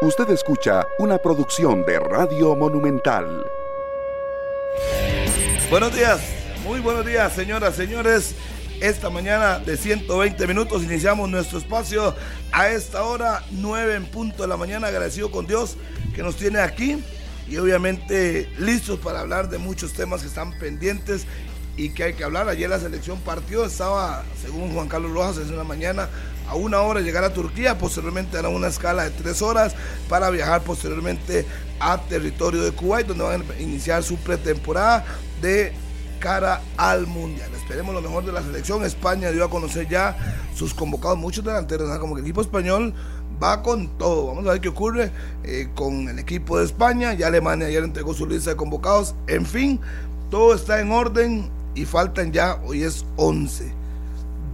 Usted escucha una producción de Radio Monumental. Buenos días, muy buenos días, señoras, señores. Esta mañana de 120 minutos iniciamos nuestro espacio a esta hora, 9 en punto de la mañana, agradecido con Dios que nos tiene aquí y obviamente listos para hablar de muchos temas que están pendientes y que hay que hablar. Ayer la selección partió, estaba, según Juan Carlos Rojas, en la mañana a una hora llegar a Turquía, posteriormente hará una escala de tres horas para viajar posteriormente a territorio de Kuwait, donde van a iniciar su pretemporada de cara al Mundial. Esperemos lo mejor de la selección. España dio a conocer ya sus convocados, muchos delanteros, como que el equipo español va con todo. Vamos a ver qué ocurre eh, con el equipo de España. Ya Alemania ayer entregó su lista de convocados. En fin, todo está en orden y faltan ya, hoy es 11.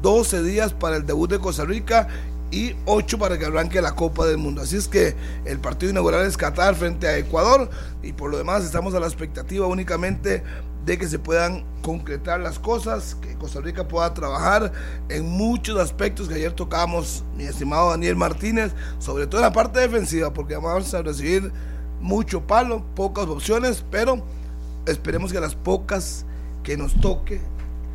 12 días para el debut de Costa Rica y 8 para que arranque la Copa del Mundo. Así es que el partido inaugural es Qatar frente a Ecuador y por lo demás estamos a la expectativa únicamente de que se puedan concretar las cosas, que Costa Rica pueda trabajar en muchos aspectos que ayer tocamos, mi estimado Daniel Martínez, sobre todo en la parte defensiva, porque vamos a recibir mucho palo, pocas opciones, pero esperemos que las pocas que nos toque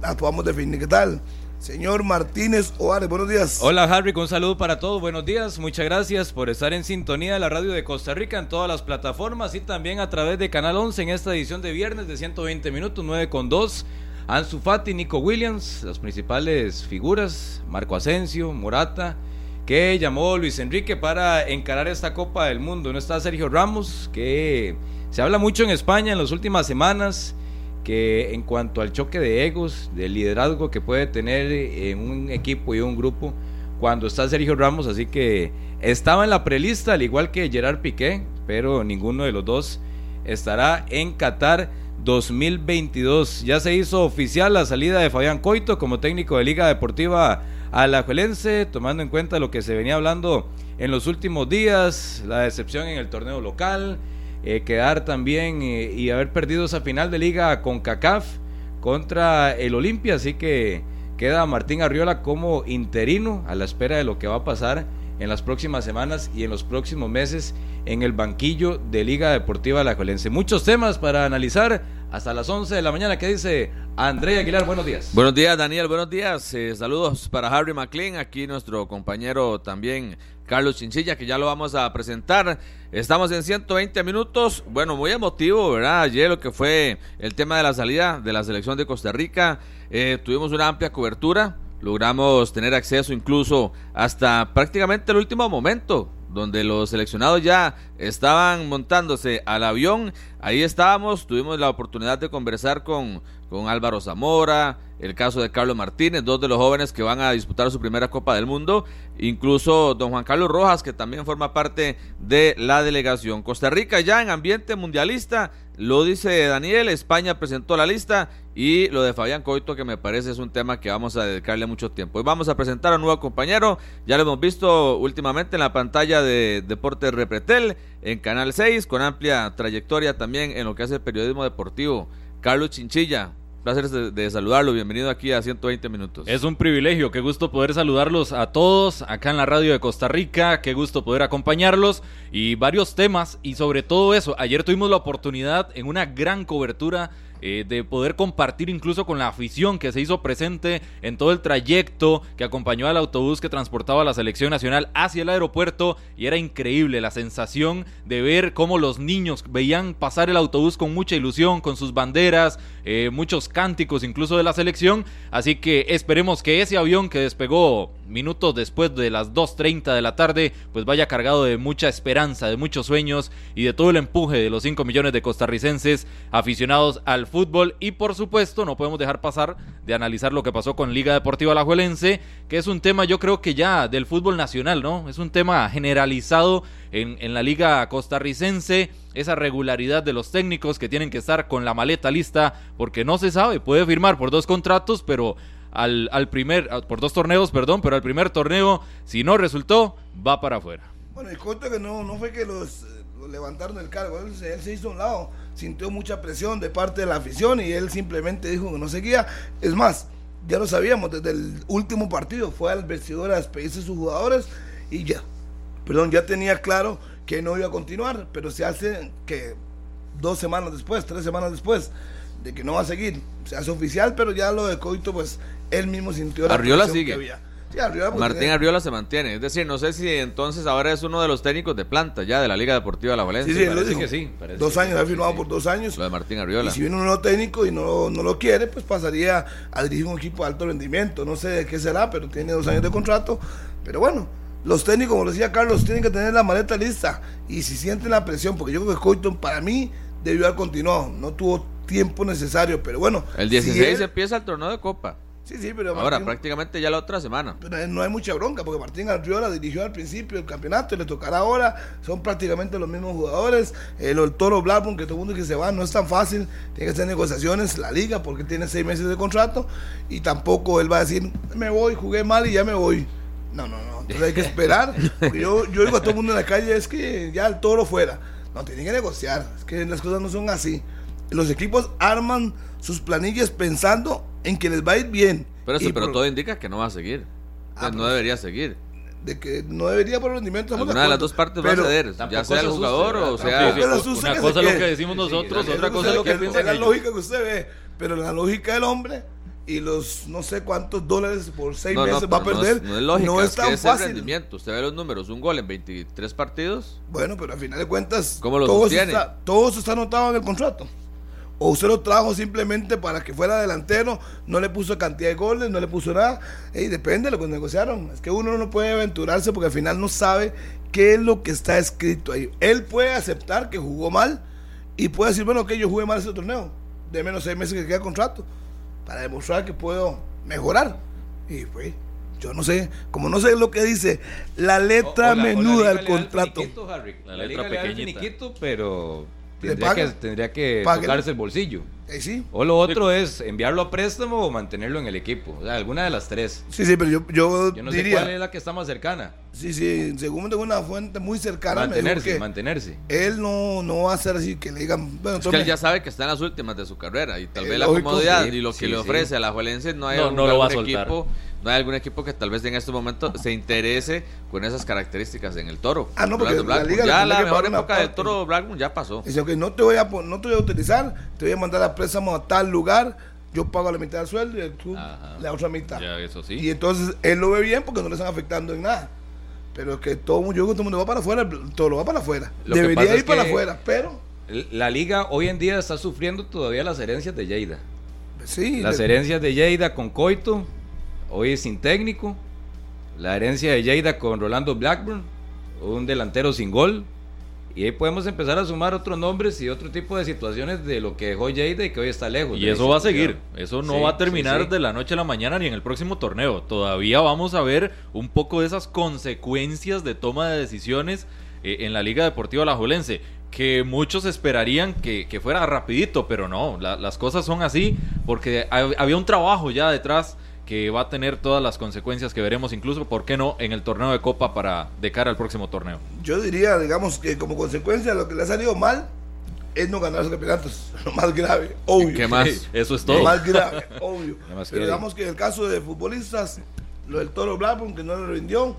las podamos definir. ¿Qué tal? Señor Martínez Oares, buenos días. Hola Harry, un saludo para todos, buenos días, muchas gracias por estar en sintonía de la radio de Costa Rica en todas las plataformas y también a través de Canal 11 en esta edición de viernes de 120 minutos, 9 con 2. Ansu Fati, Nico Williams, las principales figuras, Marco Asensio, Morata, que llamó Luis Enrique para encarar esta Copa del Mundo. No está Sergio Ramos, que se habla mucho en España en las últimas semanas que en cuanto al choque de egos, de liderazgo que puede tener en un equipo y un grupo cuando está Sergio Ramos, así que estaba en la prelista al igual que Gerard Piqué, pero ninguno de los dos estará en Qatar 2022. Ya se hizo oficial la salida de Fabián Coito como técnico de Liga Deportiva Alajuelense, tomando en cuenta lo que se venía hablando en los últimos días, la decepción en el torneo local, eh, quedar también eh, y haber perdido esa final de liga con CACAF contra el Olimpia, así que queda Martín Arriola como interino a la espera de lo que va a pasar en las próximas semanas y en los próximos meses en el banquillo de Liga Deportiva La Colense. Muchos temas para analizar hasta las 11 de la mañana. ¿Qué dice Andrea Aguilar? Buenos días. Buenos días, Daniel. Buenos días. Eh, saludos para Harry McLean, aquí nuestro compañero también Carlos Chinchilla, que ya lo vamos a presentar. Estamos en 120 minutos. Bueno, muy emotivo, ¿verdad? Ayer lo que fue el tema de la salida de la selección de Costa Rica. Eh, tuvimos una amplia cobertura. Logramos tener acceso incluso hasta prácticamente el último momento, donde los seleccionados ya estaban montándose al avión. Ahí estábamos, tuvimos la oportunidad de conversar con, con Álvaro Zamora, el caso de Carlos Martínez, dos de los jóvenes que van a disputar su primera Copa del Mundo, incluso don Juan Carlos Rojas, que también forma parte de la delegación. Costa Rica ya en ambiente mundialista, lo dice Daniel, España presentó la lista y lo de Fabián Coito, que me parece es un tema que vamos a dedicarle mucho tiempo. Hoy vamos a presentar a un nuevo compañero, ya lo hemos visto últimamente en la pantalla de Deportes Repretel, en Canal 6, con amplia trayectoria también en lo que hace el periodismo deportivo. Carlos Chinchilla, Placer de, saludarlo, bienvenido aquí a 120 minutos. Es un privilegio, qué gusto poder saludarlos a todos acá en la radio de Costa Rica, qué gusto poder acompañarlos y varios temas y sobre todo eso, ayer tuvimos la oportunidad en una gran cobertura eh, de poder compartir incluso con la afición que se hizo presente en todo el trayecto que acompañó al autobús que transportaba a la selección nacional hacia el aeropuerto. Y era increíble la sensación de ver cómo los niños veían pasar el autobús con mucha ilusión, con sus banderas, eh, muchos cánticos incluso de la selección, así que esperemos que ese avión que despegó minutos después de las 2.30 de la tarde, pues vaya cargado de mucha esperanza, de muchos sueños y de todo el empuje de los 5 millones de costarricenses aficionados al fútbol. Y por supuesto, no podemos dejar pasar de analizar lo que pasó con Liga Deportiva Alajuelense, que es un tema yo creo que ya del fútbol nacional, ¿no? Es un tema generalizado en, en la Liga costarricense esa regularidad de los técnicos que tienen que estar con la maleta lista porque no se sabe, puede firmar por dos contratos, pero al, al primer, por dos torneos, perdón, pero al primer torneo, si no resultó, va para afuera. Bueno, y cuento que no, no fue que los, levantaron el cargo, él, se hizo a un lado, sintió mucha presión de parte de la afición y él simplemente dijo que no seguía. Es más, ya lo sabíamos, desde el último partido fue al vestidor a despedirse sus jugadores y ya. perdón, ya tenía claro que no iba a continuar, pero se hace que dos semanas después, tres semanas después, de que no va a seguir, se hace oficial, pero ya lo de Coito, pues él mismo sintió la Arriola sigue. que había. Sí, Arriola, Martín Arriola se mantiene. Es decir, no sé si entonces ahora es uno de los técnicos de planta ya de la Liga Deportiva de la Valencia. Sí, sí, Parece que sí, parece dos que años, ha firmado por dos años. Lo de Martín Y Arriola. si viene un nuevo técnico y no, no lo quiere, pues pasaría a dirigir un equipo de alto rendimiento. No sé de qué será, pero tiene dos años de contrato. Pero bueno, los técnicos, como decía Carlos, tienen que tener la maleta lista. Y si sienten la presión, porque yo creo que Coito para mí debió haber continuado. No tuvo tiempo necesario, pero bueno. El si 16 él- empieza el torneo de Copa. Sí, sí, pero Ahora, Martín- prácticamente ya la otra semana. pero no hay mucha bronca porque Martín Arriola dirigió al principio el campeonato y le tocará ahora. Son prácticamente los mismos jugadores. El, el Toro Blackburn, que todo el mundo que se va, no es tan fácil. Tiene que hacer negociaciones la liga porque tiene seis meses de contrato y tampoco él va a decir, me voy, jugué mal y ya me voy. No, no, no. Entonces hay que esperar. Yo, yo digo a todo el mundo en la calle, es que ya el Toro fuera. No, tienen que negociar. Es que las cosas no son así. Los equipos arman sus planillas pensando en que les va a ir bien. Pero, eso, pero por- todo indica que no va a seguir. Ah, no pero- debería seguir. de que no debería por rendimiento. estamos Alguna de las dos partes va a Pero ceder, ya sea se el jugador o sea... Sí, una que cosa es lo que decimos nosotros, Eso otra es cosa es lo que es piensan la ellos. lógica que usted ve, pero la lógica del hombre y los no sé cuántos dólares por seis No, no, meses va a pero no perder. es- No es, lógica, no es es que tan es el fácil. rendimiento. Usted ve los números, un gol en 23 partidos. Bueno, pero al final de cuentas, ¿Cómo lo todo, está, todo eso está anotado en el contrato. O usted lo trajo simplemente para que fuera delantero, no le puso cantidad de goles, no le puso nada. Ey, depende de lo que negociaron. Es que uno no puede aventurarse porque al final no sabe qué es lo que está escrito ahí. Él puede aceptar que jugó mal y puede decir, bueno, que yo jugué mal ese torneo. De menos seis meses que queda el contrato. Para demostrar que puedo mejorar. Y pues, yo no sé, como no sé lo que dice la letra O- o la- o la menuda del contrato. finiquito, Harry. La La, letra pequeñita. finiquito, pero ¿Le tendría que, tendría que tocarse el bolsillo. Eh, sí. O lo otro es enviarlo a préstamo o mantenerlo en el equipo. O sea, alguna de las tres. Sí, sí, pero yo, yo, Yo no sé cuál es la que está más cercana. Sí, sí, según tengo una fuente muy cercana, me dijo Mantenerse, que mantenerse. él no, no va a ser así, que le digan, bueno, Es que él ya sabe que está en las últimas de su carrera y tal Eh, vez la lógico, comodidad sí, y lo que sí, le sí. ofrece a la Juelense no hay No, no lo va a algún soltar. equipo, no hay algún equipo que tal vez en este momento se interese con esas características en el Toro. Ah, no, porque la liga ya la que mejor época del. Toro Blackburn ya pasó. Dice, ok, no te, voy a, no te voy a utilizar, te voy a mandar a préstamo a tal lugar, yo pago la mitad del sueldo y tú Ajá. la otra mitad. Ya, eso sí. Y entonces él lo ve bien porque no le están afectando en nada. Pero es que todo, yo digo que todo el mundo va para afuera, todo lo va para afuera. Lo Debería ir para afuera, pero La liga hoy en día está sufriendo todavía las herencias de Lleida. sí. Las herencias de Lleida con Coito, hoy es sin técnico. La herencia de Lleida con Rolando Blackburn, un delantero sin gol. Y ahí podemos empezar a sumar otros nombres y otro tipo de situaciones de lo que dejó Lleida y que hoy está lejos. Y eso va a seguir. Eso no Sí, va a terminar sí, sí. de la noche a la mañana ni en el próximo torneo. Todavía vamos a ver un poco de esas consecuencias de toma de decisiones eh, en la Liga Deportiva Alajuelense. Que muchos esperarían que, que fuera rapidito, pero no. la- las cosas son así porque ha- había un trabajo ya detrás que va a tener todas las consecuencias que veremos incluso, ¿por qué no?, en el torneo de Copa para de cara al próximo torneo. Yo diría, digamos, que como consecuencia de lo que le ha salido mal es no ganar los campeonatos. Lo más grave, obvio. ¿Qué más? Eso es Lo todo. más grave, obvio. Más Pero que- digamos que en el caso de futbolistas, lo del Toro Blackburn, que no le rindió,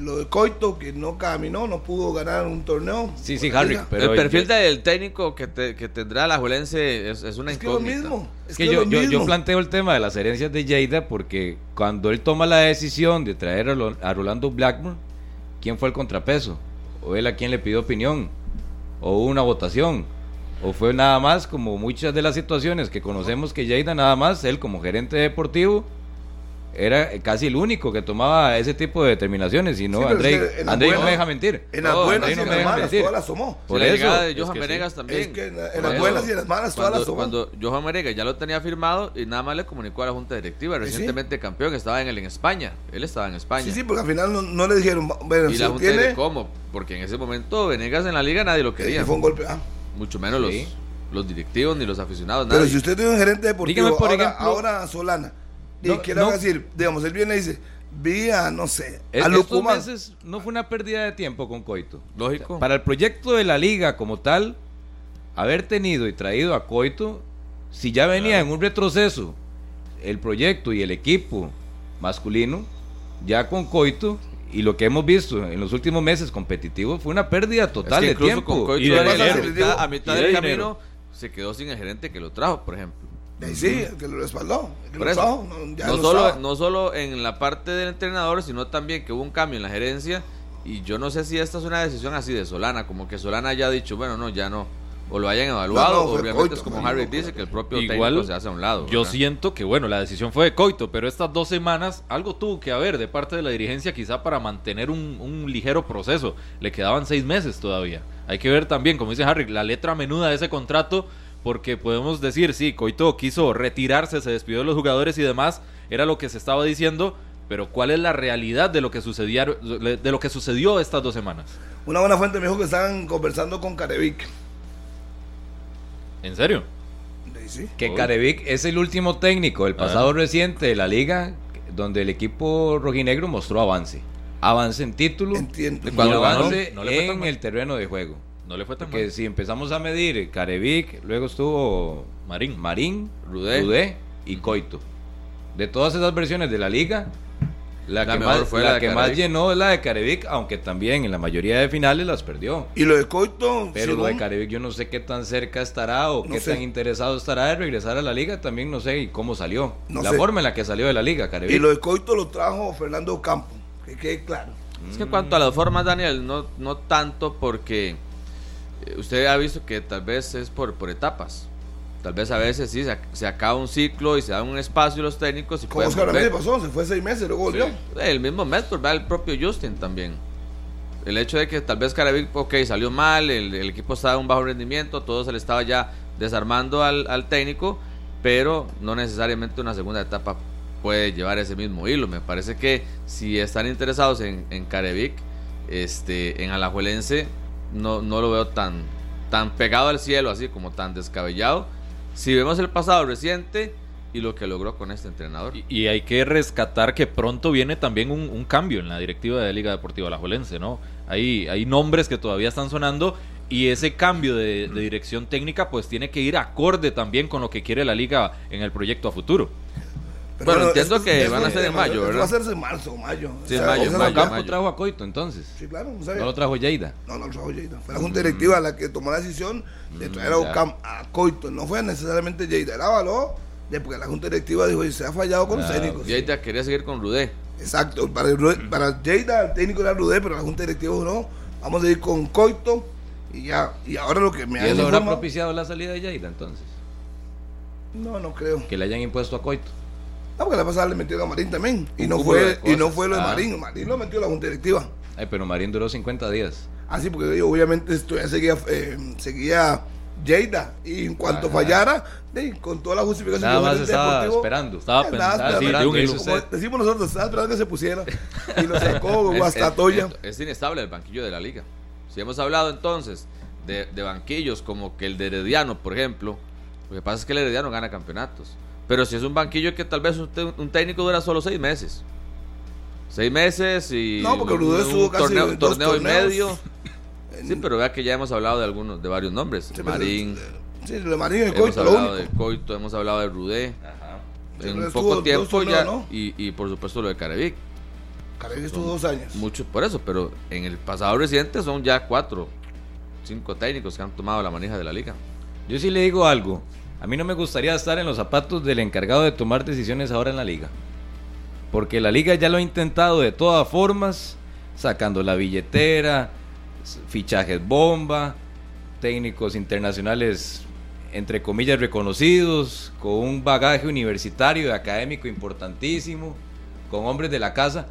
lo de Coito, que no caminó, no pudo ganar un torneo. Sí, sí, Harry, pero el perfil yo- del técnico que, te- que tendrá la Juelense es, es una Es que es lo incógnita. mismo. Es que que, yo, lo yo, yo mismo. planteo el tema de las herencias de Lleida porque cuando él toma la decisión de traer a, Lo- a Rolando Blackburn, ¿quién fue el contrapeso? ¿O él a quién le pidió opinión? ¿O hubo una votación? ¿O fue nada más como muchas de las situaciones que conocemos que Lleida nada más, él como gerente deportivo, era casi el único que tomaba ese tipo de determinaciones? Y no, Sí, pero Andrei, es que no me deja mentir. En las No, buenas Andrei y no en me las deja malas, mentir. todas las tomó. Por la eso, llegada de es Johan sí. Venegas también. Es que en, las eso, buenas y en las malas, todas las cuando, tomó. cuando Johan Menegas ya lo tenía firmado y nada más le comunicó a la Junta Directiva, Sí, sí. recientemente campeón, estaba en el en España. Él estaba en España. Sí, sí, porque al final no, no le dijeron, bueno, y si la Junta tiene, de cómo, porque en ese momento Venegas en la liga nadie lo quería. fue un golpe. ah. Mucho menos Sí. los, los directivos ni los aficionados, Pero nadie. si usted tiene un gerente deportivo, por ahora, ejemplo- ahora Solana, y No, que no. decir, digamos, él viene y dice, vi a, no sé, Es- a estos meses no fue una pérdida de tiempo con Coito. Lógico. Para el proyecto de la liga como tal, haber tenido y traído a Coito, si ya venía en un retroceso el proyecto y el equipo masculino, ya con Coito y lo que hemos visto en los últimos meses competitivos fue una pérdida total Es que de tiempo. con Coito y de a mitad, a mitad Y de del dinero. camino se quedó sin el gerente que lo trajo, por ejemplo. Y sí, que lo respaldó. que lo no, ya no, no solo, no solo en la parte del entrenador, sino también que hubo un cambio en la gerencia. Y yo no sé si esta es una decisión así de Solana, como que Solana haya dicho, bueno, no, ya no. O lo hayan evaluado, No, no, fue obviamente Coito, es como no, Harry no, dice, que el propio Igual, técnico se hace a un lado. Yo ¿verdad? siento que, bueno, la decisión fue de Coito, pero estas dos semanas algo tuvo que haber de parte de la dirigencia quizá para mantener un, un ligero proceso. Le quedaban seis meses todavía. Hay que ver también, como dice Harry, la letra menuda de ese contrato, porque podemos decir, sí, Coito quiso retirarse, se despidió de los jugadores y demás, era lo que se estaba diciendo, pero ¿cuál es la realidad de lo que sucedió, de lo que sucedió estas dos semanas? Una buena fuente me dijo que estaban conversando con Carevic. ¿En serio? Sí. Que Uy. Carevic es el último técnico del pasado Ah. reciente de la liga donde el equipo rojinegro mostró avance. Avance en título Entiendo. Cuando ganó, avance no en el terreno de juego. No le fue tan Porque mal. si empezamos a medir Carevic, luego estuvo Marín. Marín, Rudé. Rudé, y Coito. De todas esas versiones de la liga, la, La que, mejor más, fue la que más llenó es la de Carevic, aunque también en la mayoría de finales las perdió. Y lo de Coito, Pero lo de Carevic yo no sé qué tan cerca estará o No qué sé. tan interesado estará de regresar a la liga, también no sé y cómo salió. No la sé. forma en la que salió de la liga, Carevic. y lo de Coito lo trajo Fernando Campo. Que quede claro. Es que en cuanto a las formas, Daniel, no, no tanto porque eh, usted ha visto que tal vez es por, por etapas. Tal vez a veces sí, se, ac- se acaba un ciclo y se da un espacio los técnicos y Como Oscar. Ramírez pasó, se fue seis meses, luego volvió. El mismo mes, el propio Justin también. El hecho de que tal vez Carabic, ok, salió mal, el, el equipo estaba en un bajo rendimiento, todo se le estaba ya desarmando al, al técnico, pero no necesariamente una segunda etapa puede llevar ese mismo hilo. Me parece que si están interesados en, en Carevic, este, en Alajuelense, no, no lo veo tan, tan pegado al cielo, así como tan descabellado. Si vemos el pasado reciente y lo que logró con este entrenador. Y, y hay que rescatar que pronto viene también un, un cambio en la directiva de Liga Deportiva Alajuelense, ¿no? Hay, hay nombres que todavía están sonando y ese cambio de, de dirección técnica pues tiene que ir acorde también con lo que quiere la liga en el proyecto a futuro. Pero Bueno, entiendo que van a ser en mayo, ¿verdad? Va a hacerse en marzo o mayo. Sí, en mayo, o sea, mayo, Campo- Campo trajo a Coito entonces. Sí, claro, no No lo trajo Lleida. No, no lo trajo Lleida. Fue la Junta Directiva la que tomó la decisión de traer a, ya. Ocam- a Coito. No fue necesariamente Lleida. Era avaló de porque la Junta Directiva dijo, se ha fallado con los Ah, técnicos. Lleida quería seguir con Rudé. Exacto. Para, el para Lleida, el técnico era Rudé, pero la Junta Directiva dijo, no, vamos a ir con Coito. Y ya. Y ahora lo que me ¿Y han eso habrá propiciado la salida de Lleida entonces? No, no creo. Que le hayan impuesto a Coito. No, porque la pasada le metió a Marín también. Y no, fue, y no fue lo de Ah. Marín. Marín lo metió la Junta Directiva. Ay, pero Marín duró 50 días. Así, porque yo, obviamente seguía, eh, seguía Lleida. Y en cuanto Ajá. fallara, con toda la justificación Nada más estaba esperando. Estaba pensando, sí, esperando. de un hilo. Como decimos nosotros, estaba esperando que se pusiera. Y lo sacó Es- Guastatoya. es, es inestable el banquillo de la liga. Si hemos hablado entonces de, de banquillos como que el de Herediano, por ejemplo, lo que pasa es que el Herediano gana campeonatos. Pero si es un banquillo que tal vez un, un técnico dura solo seis meses. Seis meses y No, porque un- Rudé un estuvo casi torneo, dos torneo y medio. Sí, pero vea que ya hemos hablado de algunos, de varios nombres. Sí, Marín, Sí, de Marín y el hemos Coito, lo hablado de Coito, hemos hablado de Rudé. Sí, en un poco tiempo torneos, ya. ¿no? Y, y por supuesto lo de Carevic. Caray, estuvo dos años. Mucho por eso, pero en el pasado reciente son ya cuatro, cinco técnicos que han tomado la manija de la liga. Yo sí le digo algo. A mí no me gustaría estar en los zapatos del encargado de tomar decisiones ahora en la liga. Porque la liga ya lo ha intentado de todas formas, sacando la billetera, fichajes bomba, técnicos internacionales entre comillas reconocidos, con un bagaje universitario y académico importantísimo, con hombres de la casa.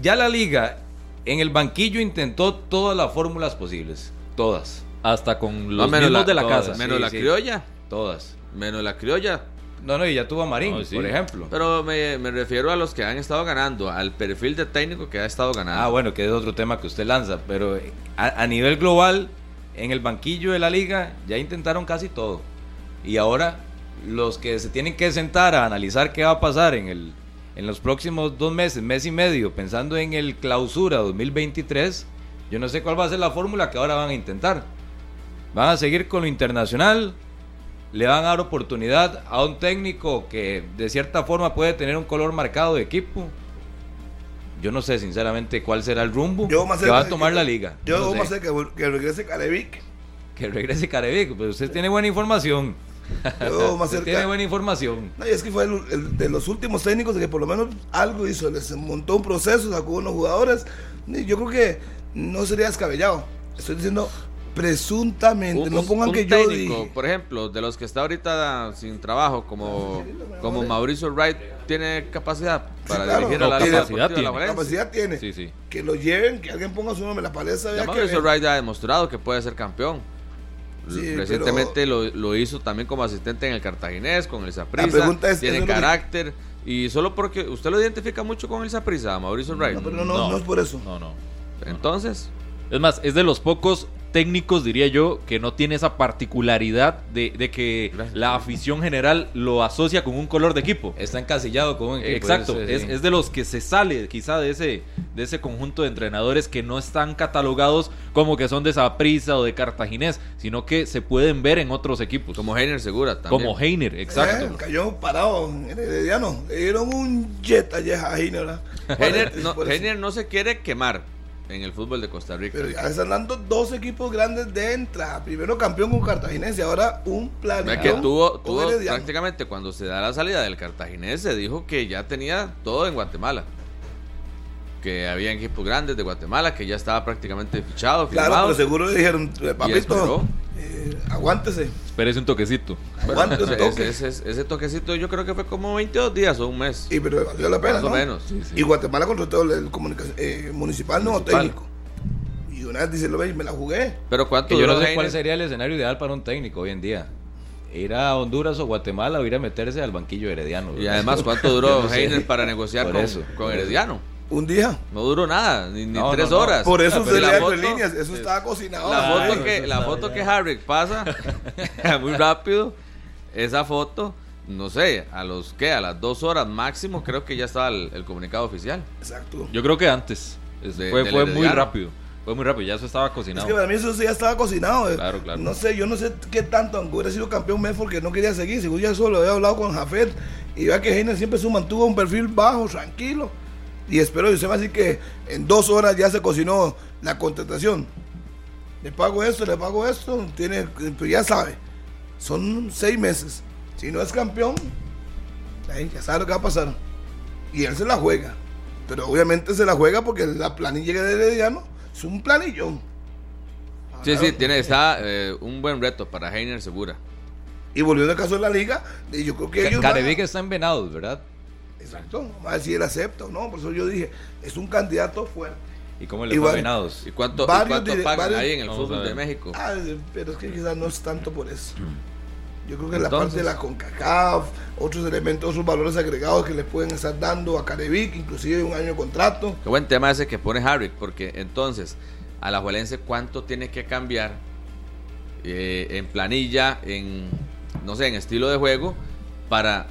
Ya- la liga en el banquillo intentó todas las fórmulas posibles, todas, Hasta con No, los menos mismos la- de la todas, casa. Menos sí, la sí. criolla, todas. Menos la criolla. No, no, y ya tuvo a Marín, No, sí. por ejemplo. Pero me, me refiero a los que han estado ganando, al perfil de técnico que ha estado ganando. Ah, bueno, que es otro tema que usted lanza, pero eh, a, a nivel global, en el banquillo de la liga, ya intentaron casi todo. Y ahora, los que se tienen que sentar a analizar qué va a pasar en, el, en los próximos dos meses, mes y medio, pensando en el clausura 2023, yo no sé cuál va a ser la fórmula que ahora van a intentar. Van a seguir con lo internacional, le van a dar oportunidad a un técnico que de cierta forma puede tener un color marcado de equipo yo no sé sinceramente cuál será el rumbo Yo más que va a tomar que- la liga. Yo No vamos sé. que, que regrese Carevic. Que regrese Carevic, pero usted tiene buena información. Yo más cerca. tiene buena información. No, y es que fue el, el de los últimos técnicos de que por lo menos algo hizo, les montó un proceso, sacó unos jugadores. Y yo creo que no sería descabellado. Estoy diciendo presuntamente, Un- no pongan un que yo dije. por ejemplo, de los que está ahorita sin trabajo, como, como Mauricio Wright, tiene capacidad para claro. dirigir a la capacidad tiene. Capacidad tiene. Sí, sí. Que lo lleven, que alguien ponga su nombre en la palestra. Ya que Mauricio ve. Wright ya ha demostrado que puede ser campeón. Sí, Recientemente lo, lo hizo también como asistente en el Cartaginés, con el La Saprissa. pregunta es- Tiene es que- carácter. Y solo porque usted lo identifica mucho con el Saprissa, Mauricio Wright. No, pero no, no, no es por eso. No, no. Entonces, Es más, es de los pocos técnicos, diría yo, que no tiene esa particularidad de, de que Gracias. la afición general lo asocia con un color de equipo. Está encasillado con un equipo. Exacto, es, sí. es de los que se sale quizá de ese, de ese conjunto de entrenadores que no están catalogados como que son de Saprissa o de Cartaginés, sino que se pueden ver en otros equipos. como Heiner Segura también. Como Heiner, exacto. Eh, cayó parado en el Herediano. Le dieron un jet ayer a Heiner. Heiner no se quiere quemar en el fútbol de Costa Rica. Pero ya están dando dos equipos grandes de entrada. Primero campeón con Cartaginés y ahora un plan. Ve que tuvo, tuvo prácticamente cuando se da la salida del Cartaginés, se dijo que ya tenía todo en Guatemala. Que había equipos grandes de Guatemala, que ya estaba prácticamente fichado, Claro, firmado. pero seguro le dijeron, papito, eh, aguántese. Espérese un toquecito. Bueno, aguante un ese, toque. ese- ese- ese toquecito yo creo que fue como 22 días o un mes. Y pero valió la pena. Más o ¿no? menos. Y Guatemala contrató el, eh, municipal, no Municipal. técnico. Y una vez dice, lo veis, me la jugué. Pero ¿cuánto Que yo no sé cuál sería el escenario ideal para un técnico hoy en día. Ir a Honduras o Guatemala o ir a meterse al banquillo herediano. Y además, ¿cuánto duró. Heiner para negociar con, eso. con Herediano? Un día. No duró nada, ni, ni No, tres no, no. horas. Por eso se le foto- en líneas. Eso estaba cocinado. La foto que, la foto que Harry pasa muy rápido, esa foto, no sé, a los que a las dos horas máximo creo que ya estaba el, el comunicado oficial. Exacto. Yo creo que antes. Es- De- fue muy rápido. Fue muy rápido, ya eso estaba Es cocinado. que para mí eso ya estaba cocinado. eh. Claro, claro. No sé, yo no sé qué tanto, aunque hubiera sido campeón Medford que no quería seguir. Según ya solo había hablado con Jafet y vea que Heiner siempre se mantuvo un perfil bajo, tranquilo. Y espero, y usted va a decir que en dos horas ya se cocinó la contratación. Le pago esto, le pago esto, tiene, pues ya sabe. Son seis meses. Si no es campeón, ahí ya sabe lo que va a pasar. Y él se la juega. Pero obviamente se la juega porque la planilla de Herediano es un planillón. Sí, sí, tiene, está eh, un buen reto para Heiner Segura. Y volviendo al caso de la liga, yo creo que Ca- ellos. a- Carevic está en Venados, ¿verdad? Exacto. Vamos a ver si él acepta o no. Por eso yo dije, es un candidato fuerte. ¿Y cómo le fue? ¿Y cuánto, y Varios cuánto dire- pagan varios- ahí en el fútbol de México? Ah, pero es que quizás no es tanto por eso. Yo creo que la Entonces- parte de la CONCACAF, otros elementos, otros valores agregados que le pueden estar dando a Carevic, inclusive un año de contrato. Qué buen tema ese que pone Harry, porque entonces, a la Juelense, ¿cuánto tiene que cambiar eh, en planilla, en, no sé, en estilo de juego, para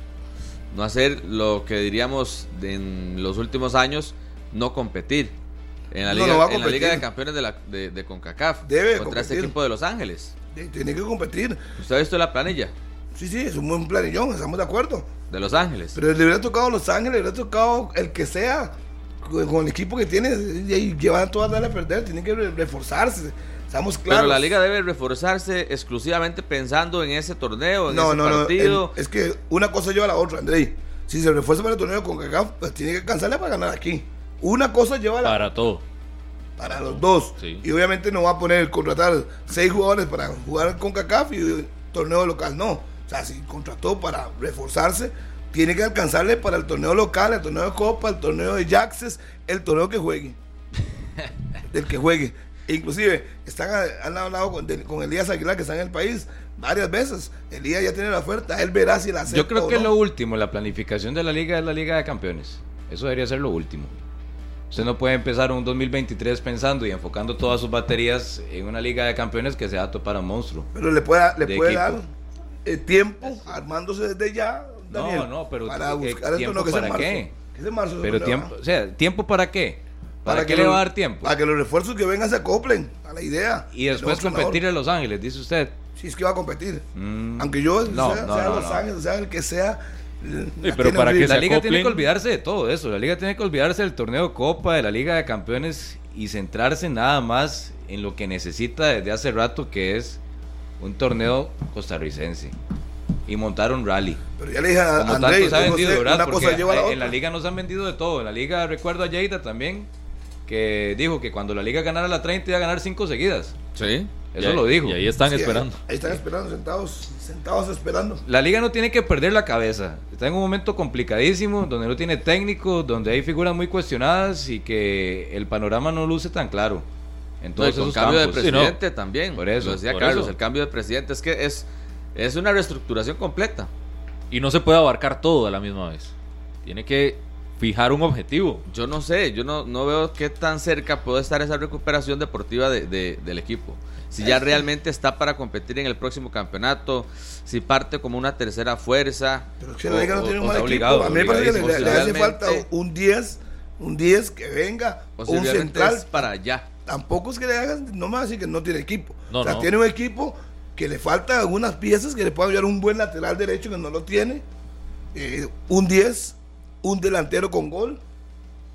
no hacer lo que diríamos en los últimos años, no competir? En la No, Liga, no en la Liga de. Campeones de, la, de, de CONCACAF, Debe contra este competir. equipo de Los Ángeles. Tiene que competir. ¿Usted ha visto la planilla Sí, sí, es un buen planillón, estamos de acuerdo. de Los Ángeles? Pero le hubiera tocado Los Ángeles, le hubiera tocado el que sea, con, el equipo que tiene, y ahí llevan todas a darle a perder, tienen que re- reforzarse. Estamos claros. Pero la liga debe reforzarse exclusivamente pensando en ese torneo, en No, ese no, no. partido. el- es que una cosa lleva a la otra, Andrei. Si se refuerza para el torneo con CACAF, pues tiene que alcanzarle para ganar aquí. Una cosa lleva a la Para todo. para los dos. Sí. Y obviamente no va a poner, contratar seis jugadores para jugar con CACAF y el torneo local. No. O sea, si contrató para reforzarse, tiene que alcanzarle para el torneo local, el torneo de Copa, el torneo de Jaxes, el torneo que juegue. Del que juegue. Inclusive, están, han hablado con, de- con Elías Aguilar, que está en el país, varias veces. Elías ya tiene la oferta, él verá si la acepta Yo creo o que no. lo último, la planificación de la liga es la liga de campeones. Eso debería ser lo último. Usted no puede empezar un 2023 pensando y enfocando todas sus baterías en una liga de campeones que se va a topar a un monstruo. Pero le puede, le de puede dar eh, tiempo armándose desde ya. Daniel, No, no, pero para ¿qué- buscar tiempo torneo que para qué? Es marzo, Pero ¿no? tiempo, o sea, ¿tiempo para qué? ¿Para, Para qué que le va a dar tiempo? Para que los refuerzos que vengan se acoplen a la idea. Y después competir en Los Ángeles, dice usted. Si es que va a competir. Mm, Aunque yo no, sea, no, sea no, Los no. Ángeles, sea el que sea, la pero para que. La liga tiene que olvidarse de todo eso. La liga tiene que olvidarse del torneo de Copa, de la Liga de Campeones y centrarse nada más en lo que necesita desde hace rato, que es un torneo costarricense. Y montar un rally. Pero ya le dije a Como André, tanto se ha yo no vendido, sé, ¿verdad? una Porque cosa lleva a la en otra. la liga nos han vendido de todo. En la liga recuerdo a Lleida también, que dijo que cuando la liga ganara la 30 iba a ganar 5 seguidas. Sí. Eso lo dijo. Y ahí están Sí, esperando. Ahí, están esperando, sentados, sentados esperando. La liga no tiene que perder la cabeza. Está en un momento complicadísimo, donde no tiene técnico, donde hay figuras muy cuestionadas y que el panorama no luce tan claro. En No, y todos con esos cambio campos. de Sí, no. presidente también. Por eso, Lo decía por Carlos, eso. el cambio de presidente es que es, es una reestructuración completa. Y no se puede abarcar todo a la misma vez. Tiene que fijar un objetivo. Yo no sé, yo no, no veo qué tan cerca puede estar esa recuperación deportiva de- de- del equipo. Si ya realmente está para competir en el próximo campeonato, si parte como una tercera fuerza. Pero es que la liga no tiene un mal está equipo. obligado, a mí me parece que le, hace falta un 10, un 10 que venga, O un si central. es para allá. Tampoco es que le hagan, no me va a decir que no tiene equipo. No, o sea, no. tiene un equipo que le falta algunas piezas que le puedan ayudar un buen lateral derecho que no lo tiene, eh, un 10, un delantero con gol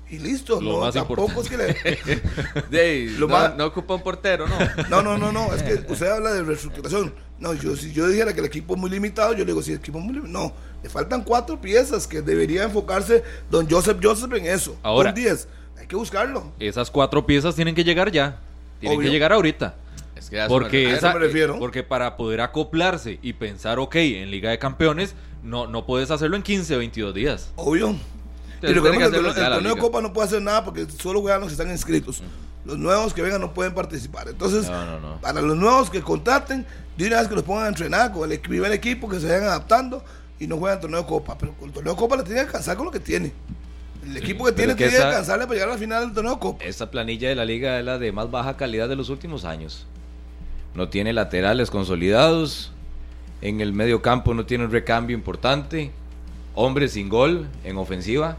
y listo. Lo no, más tampoco es que le. Lo no, más- no ocupa un portero, ¿no? No, no, no, no, es que usted habla de reestructuración. No, yo si yo dijera que el equipo es muy limitado, yo le digo, si el equipo es muy limitado, no, le faltan cuatro piezas que debería enfocarse don Joseph Joseph en eso. Ahora. un 10, hay que buscarlo. Esas cuatro piezas tienen que llegar ya. Tienen Obvio. que llegar ahorita. Es que me Porque, eso esa- me refiero. porque para poder acoplarse y pensar, ok, en Liga de Campeones, no, no puedes hacerlo en 15, 22 días. Obvio. Tiene Y lo que el, torneo de. Copa no puede hacer nada porque solo juegan los que están inscritos. Los nuevos que vengan no pueden participar. Entonces, No, no, no. para los nuevos que contraten, de una vez que los pongan a entrenar con el primer equipo, que se vayan adaptando y no juegan torneo de Copa. Pero con el torneo de Copa le tiene que alcanzar con lo que tiene. El equipo que tiene que tiene que alcanzarle para llegar a la final del torneo de Copa. Esta planilla de la liga es la de más baja calidad de los últimos años. No tiene laterales consolidados. En el medio campo no tiene un recambio importante. Hombres sin gol en ofensiva.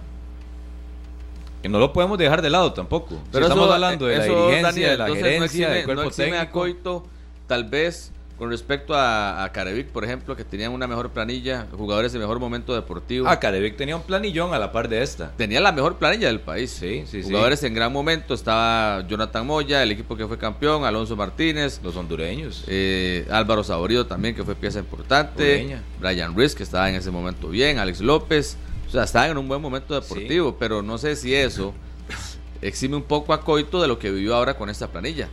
Que no lo podemos dejar de lado tampoco. Si Pero estamos hablando de la dirigencia, Daniel, de la entonces no gerencia, exime- del cuerpo no a técnico. Coito, tal vez con respecto a, a Carevic, por ejemplo, que tenían una mejor planilla, jugadores de mejor momento deportivo. Ah, Carevic tenía un planillón a la par de esta. Tenía la mejor planilla del país. Sí, sí, sí. Jugadores en gran momento. Estaba Jonathan Moya, el equipo que fue campeón, Alonso Martínez, Los hondureños. eh, Álvaro Saborido también, que fue pieza importante. Ureña. Brian Ruiz, que estaba en ese momento bien. Alex López. O sea, estaban en un buen momento deportivo, pero no sé si eso exime un poco a Coito de lo que vivió ahora con esta planilla.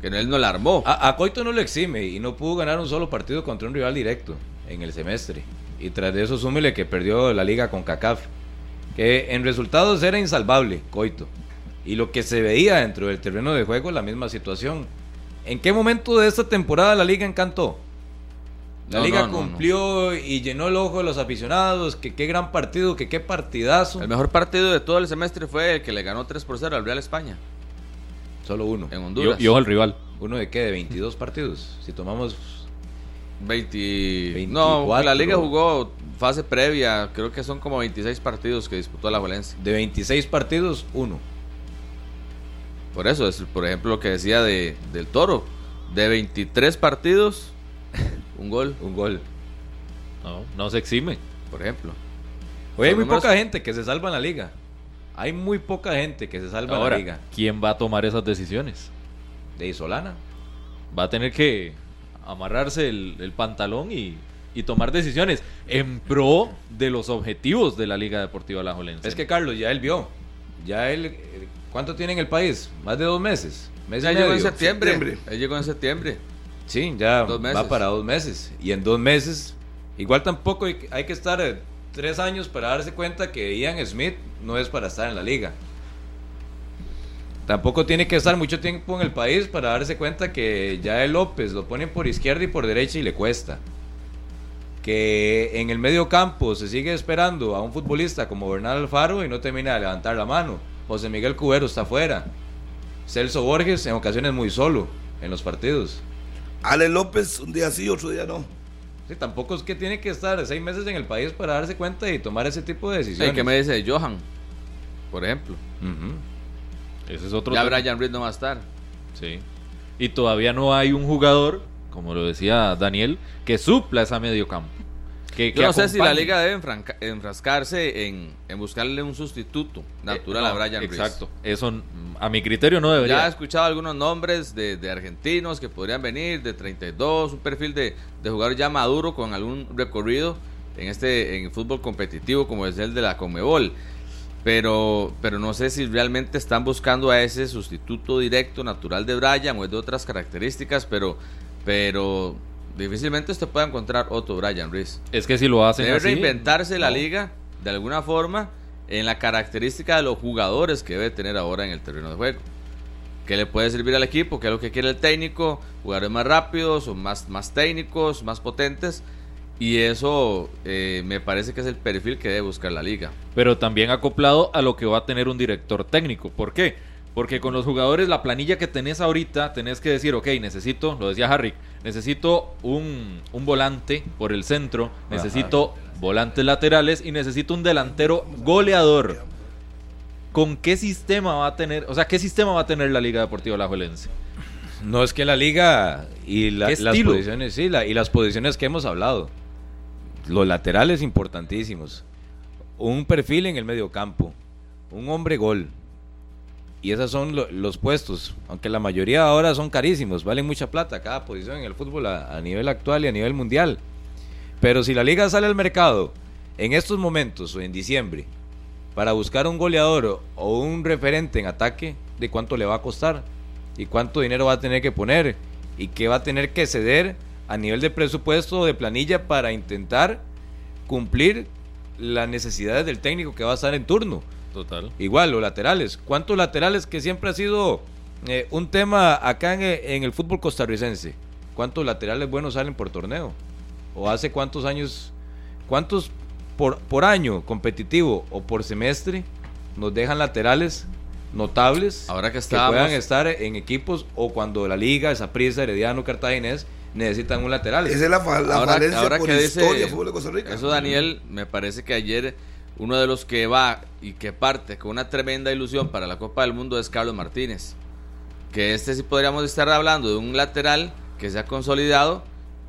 Que él no la armó. A, a Coito no lo exime y no pudo ganar un solo partido contra un rival directo en el semestre. Y tras de eso súmele que perdió la liga con CACAF. Que en resultados era insalvable, Coito. Y lo que se veía dentro del terreno de juego, la misma situación. ¿En qué momento de esta temporada la liga encantó? La No, liga no, no, cumplió y llenó el ojo de los aficionados, que qué gran partido, que qué partidazo. El mejor partido de todo el semestre fue el que le ganó 3 por 0 al Real España Solo uno. en Honduras. y ojo al rival. ¿Uno de qué? De 22 partidos. Si tomamos 20... No, 24. la liga jugó fase previa, creo que son como 26 partidos que disputó la Valencia. de 26 partidos, uno. Por eso, es por ejemplo lo que decía de, del Toro, de 23 partidos, un gol, Un gol. No, no se exime. por ejemplo. Hoy hay muy números- poca gente que se salva en la liga. Hay muy poca gente que se salva Ahora, la liga. ¿quién va a tomar esas decisiones? De Isolana. Va a tener que amarrarse el, el pantalón y, y tomar decisiones en pro de los objetivos de la Liga Deportiva Alajuelense. Es que Carlos, ya él vio. Ya él. eh, ¿Cuánto tiene en el país? Más de dos meses. Mes Ya llegó en septiembre. septiembre. Él llegó en septiembre. Sí, ya Dos meses. va para dos meses. Y en dos meses, igual tampoco hay, hay que estar eh, tres años para darse cuenta que Ian Smith no es para estar en la liga. Tampoco tiene que estar mucho tiempo en el país para darse cuenta que ya el López lo ponen por izquierda y por derecha y le cuesta. Que en el medio campo se sigue esperando a un futbolista como Bernal Alfaro y no termina de levantar la mano. José Miguel Cubero está afuera. Celso Borges en ocasiones muy solo en los partidos. Ale López, un día sí, otro día no. Sí, tampoco es que tiene que estar seis meses en el país para darse cuenta y tomar ese tipo de decisiones. ¿Y qué me dice de Johan? Por ejemplo. Ese es otro Ya. Brian Reed no va a estar. Sí. Y todavía no hay un jugador, como lo decía Daniel, que supla esa medio campo. Que, Yo no sé si la liga debe enfranca- enfrascarse en, en buscarle un sustituto natural Eh, a no, Brian Ruiz. Exacto. Eso, a mi criterio, no Ya he debería. escuchado algunos nombres de, de argentinos que podrían venir, de 32, un perfil de, de jugador ya maduro con algún recorrido en este en fútbol competitivo como es el de la Conmebol. Pero, pero no sé si realmente están buscando a ese sustituto directo natural de Brian o es de otras características, pero, pero difícilmente usted pueda encontrar otro Brian Ruiz. Es que si lo hacen Debe así, reinventarse la liga de alguna forma en la característica de los jugadores que debe tener ahora en el terreno de juego. ¿Qué le puede servir al equipo? ¿Qué es lo que quiere el técnico? Jugadores más rápidos o más, más técnicos, más potentes. Y eso eh, me parece que es el perfil que debe buscar la liga. pero también acoplado a lo que va a tener un director técnico. ¿Por qué? Porque con los jugadores, la planilla que tenés ahorita, tenés que decir, ok, necesito, lo decía Harry, necesito un, un volante por el centro, necesito volantes laterales y necesito un delantero goleador. ¿Con qué sistema va a tener, o sea, qué sistema va a tener la Liga Deportiva Alajuelense? No es que la liga y la- ¿Qué las posiciones, sí, la- y las posiciones que hemos hablado. Los laterales importantísimos. Un perfil en el medio campo. Un hombre gol. Y esos son lo- los puestos. Aunque la mayoría ahora son carísimos. Valen mucha plata cada posición en el fútbol a, a nivel actual y a nivel mundial. Pero si la liga sale al mercado en estos momentos o en diciembre para buscar un goleador o- o un referente en ataque, ¿de cuánto le va a costar? ¿Y cuánto dinero va a tener que poner? ¿Y qué va a tener que ceder a nivel de presupuesto o de planilla para intentar cumplir las necesidades del técnico que va a estar en turno? Total. Igual, los laterales. ¿Cuántos laterales que siempre ha sido eh, un tema acá en, en el fútbol costarricense? ¿Cuántos laterales buenos salen por torneo? ¿O hace cuántos años, cuántos por, por año competitivo o por semestre nos dejan laterales notables Ahora que que estábamos- puedan estar en equipos o cuando la liga, Saprissa, Herediano, Cartaginés necesitan un lateral? Esa es la, la ahora, falencia ahora por que historia dice del fútbol de Costa Rica. eso Daniel, me parece que ayer uno de los que va y que parte con una tremenda ilusión para la Copa del Mundo es Carlos Martínez. Que este sí podríamos estar hablando de un lateral que se ha consolidado,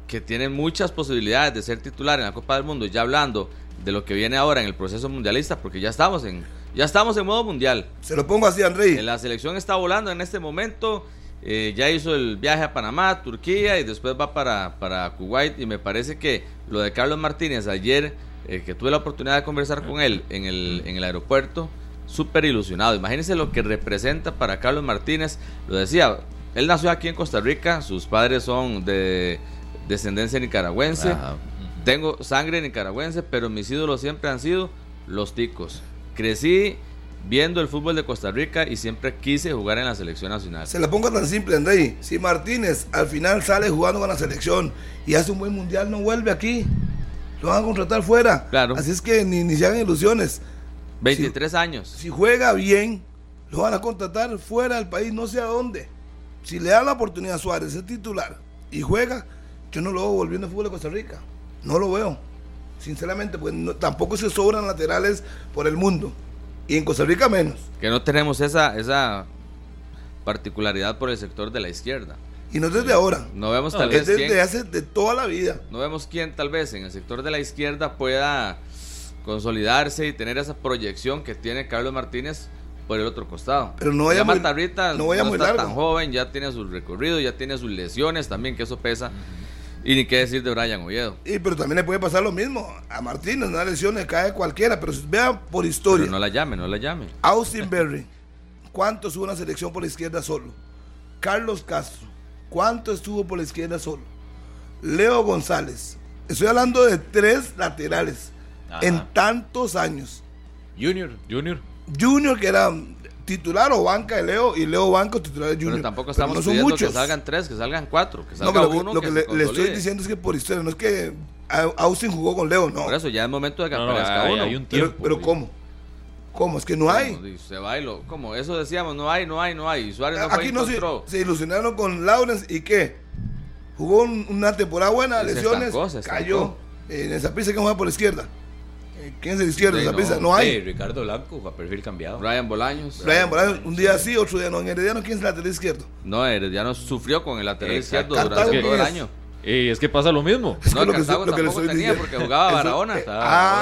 que tiene muchas posibilidades de ser titular en la Copa del Mundo, ya hablando de lo que viene ahora en el proceso mundialista, porque ya estamos en, ya estamos en modo mundial. Se lo pongo así, Andrei. Eh, La selección está volando en este momento. eh, ya hizo el viaje a Panamá, Turquía y después va para, para Kuwait. Y me parece que lo de Carlos Martínez ayer, eh, que tuve la oportunidad de conversar con él en el, en el aeropuerto, súper ilusionado. Imagínense lo que representa para Carlos Martínez. Lo decía, él nació aquí en Costa Rica, sus padres son de descendencia nicaragüense. Ajá. Tengo sangre nicaragüense, pero mis ídolos siempre han sido los ticos. Crecí viendo el fútbol de Costa Rica y siempre quise jugar en la selección nacional. Se la pongo tan simple, Andrei. Si Martínez al final sale jugando con la selección y hace un buen mundial, no vuelve aquí. Lo van a contratar fuera. Claro. Así es que ni, ni se hagan ilusiones. 23 años. Si juega bien, lo van a contratar fuera del país, no sé a dónde. Si le da la oportunidad a Suárez ser titular y juega, yo no lo veo volviendo al fútbol de Costa Rica. No lo veo. Sinceramente, pues no- tampoco se sobran laterales por el mundo. Y en Costa Rica menos. Que no tenemos esa, esa particularidad por el sector de la izquierda. Y no desde ahora. No vemos tal Es vez quién, desde hace de toda la vida. no vemos quién tal vez en el sector de la izquierda pueda consolidarse y tener esa proyección que tiene Carlos Martínez por el otro costado. Pero no vaya ya muy- Marta no vaya muy está largo. tan joven, ya tiene su recorrido, ya tiene sus lesiones también, que eso pesa. Y ni qué decir de Brian Oviedo. Y, pero también le puede pasar lo mismo. A Martínez, una lesión le cae cualquiera. Pero si- vea por historia. Pero no la llame, no la llame. Austin Berry, ¿cuánto estuvo en la selección por la izquierda solo? Carlos Castro, ¿cuánto estuvo por la izquierda solo? Leo González, estoy hablando de tres laterales Ajá. en tantos años. Junior. Junior. Junior, que era titular o banca de Leo, y Leo Banco titular de Junior. Pero tampoco estamos no son pidiendo muchos. que salgan tres, que salgan cuatro, que No, salga pero lo que, uno lo que, le, le estoy diciendo es que por historia, no es que Austin jugó con Leo, no. Por eso ya es momento de que No, no, aparezca hay, uno. hay un Pero, tiempo. pero sí. ¿cómo? ¿Cómo? Es que no hay. Se va y lo- como eso decíamos, no hay, no hay, no hay. Suárez no fue y Aquí no se, ilusionaron con Lawrence y qué? Jugó un- una temporada buena, se lesiones, estancó, se estancó. cayó. En esa pista que juega por la izquierda. Eh, ¿Quién es el izquierdo? Sí, esa no. pista no hay. Sí, Ricardo Blanco, a perfil cambiado. Brian Bolaños. Brian Bolaños, un día sí, otro día no. En Herediano, ¿quién es el lateral izquierdo? No, Herediano sufrió con el lateral Exacto. izquierdo durante todo el año. Y es que pasa lo mismo. Es No, que lo que lo le estoy tenía diciendo- porque jugaba Eso- Barahona. eh, ah,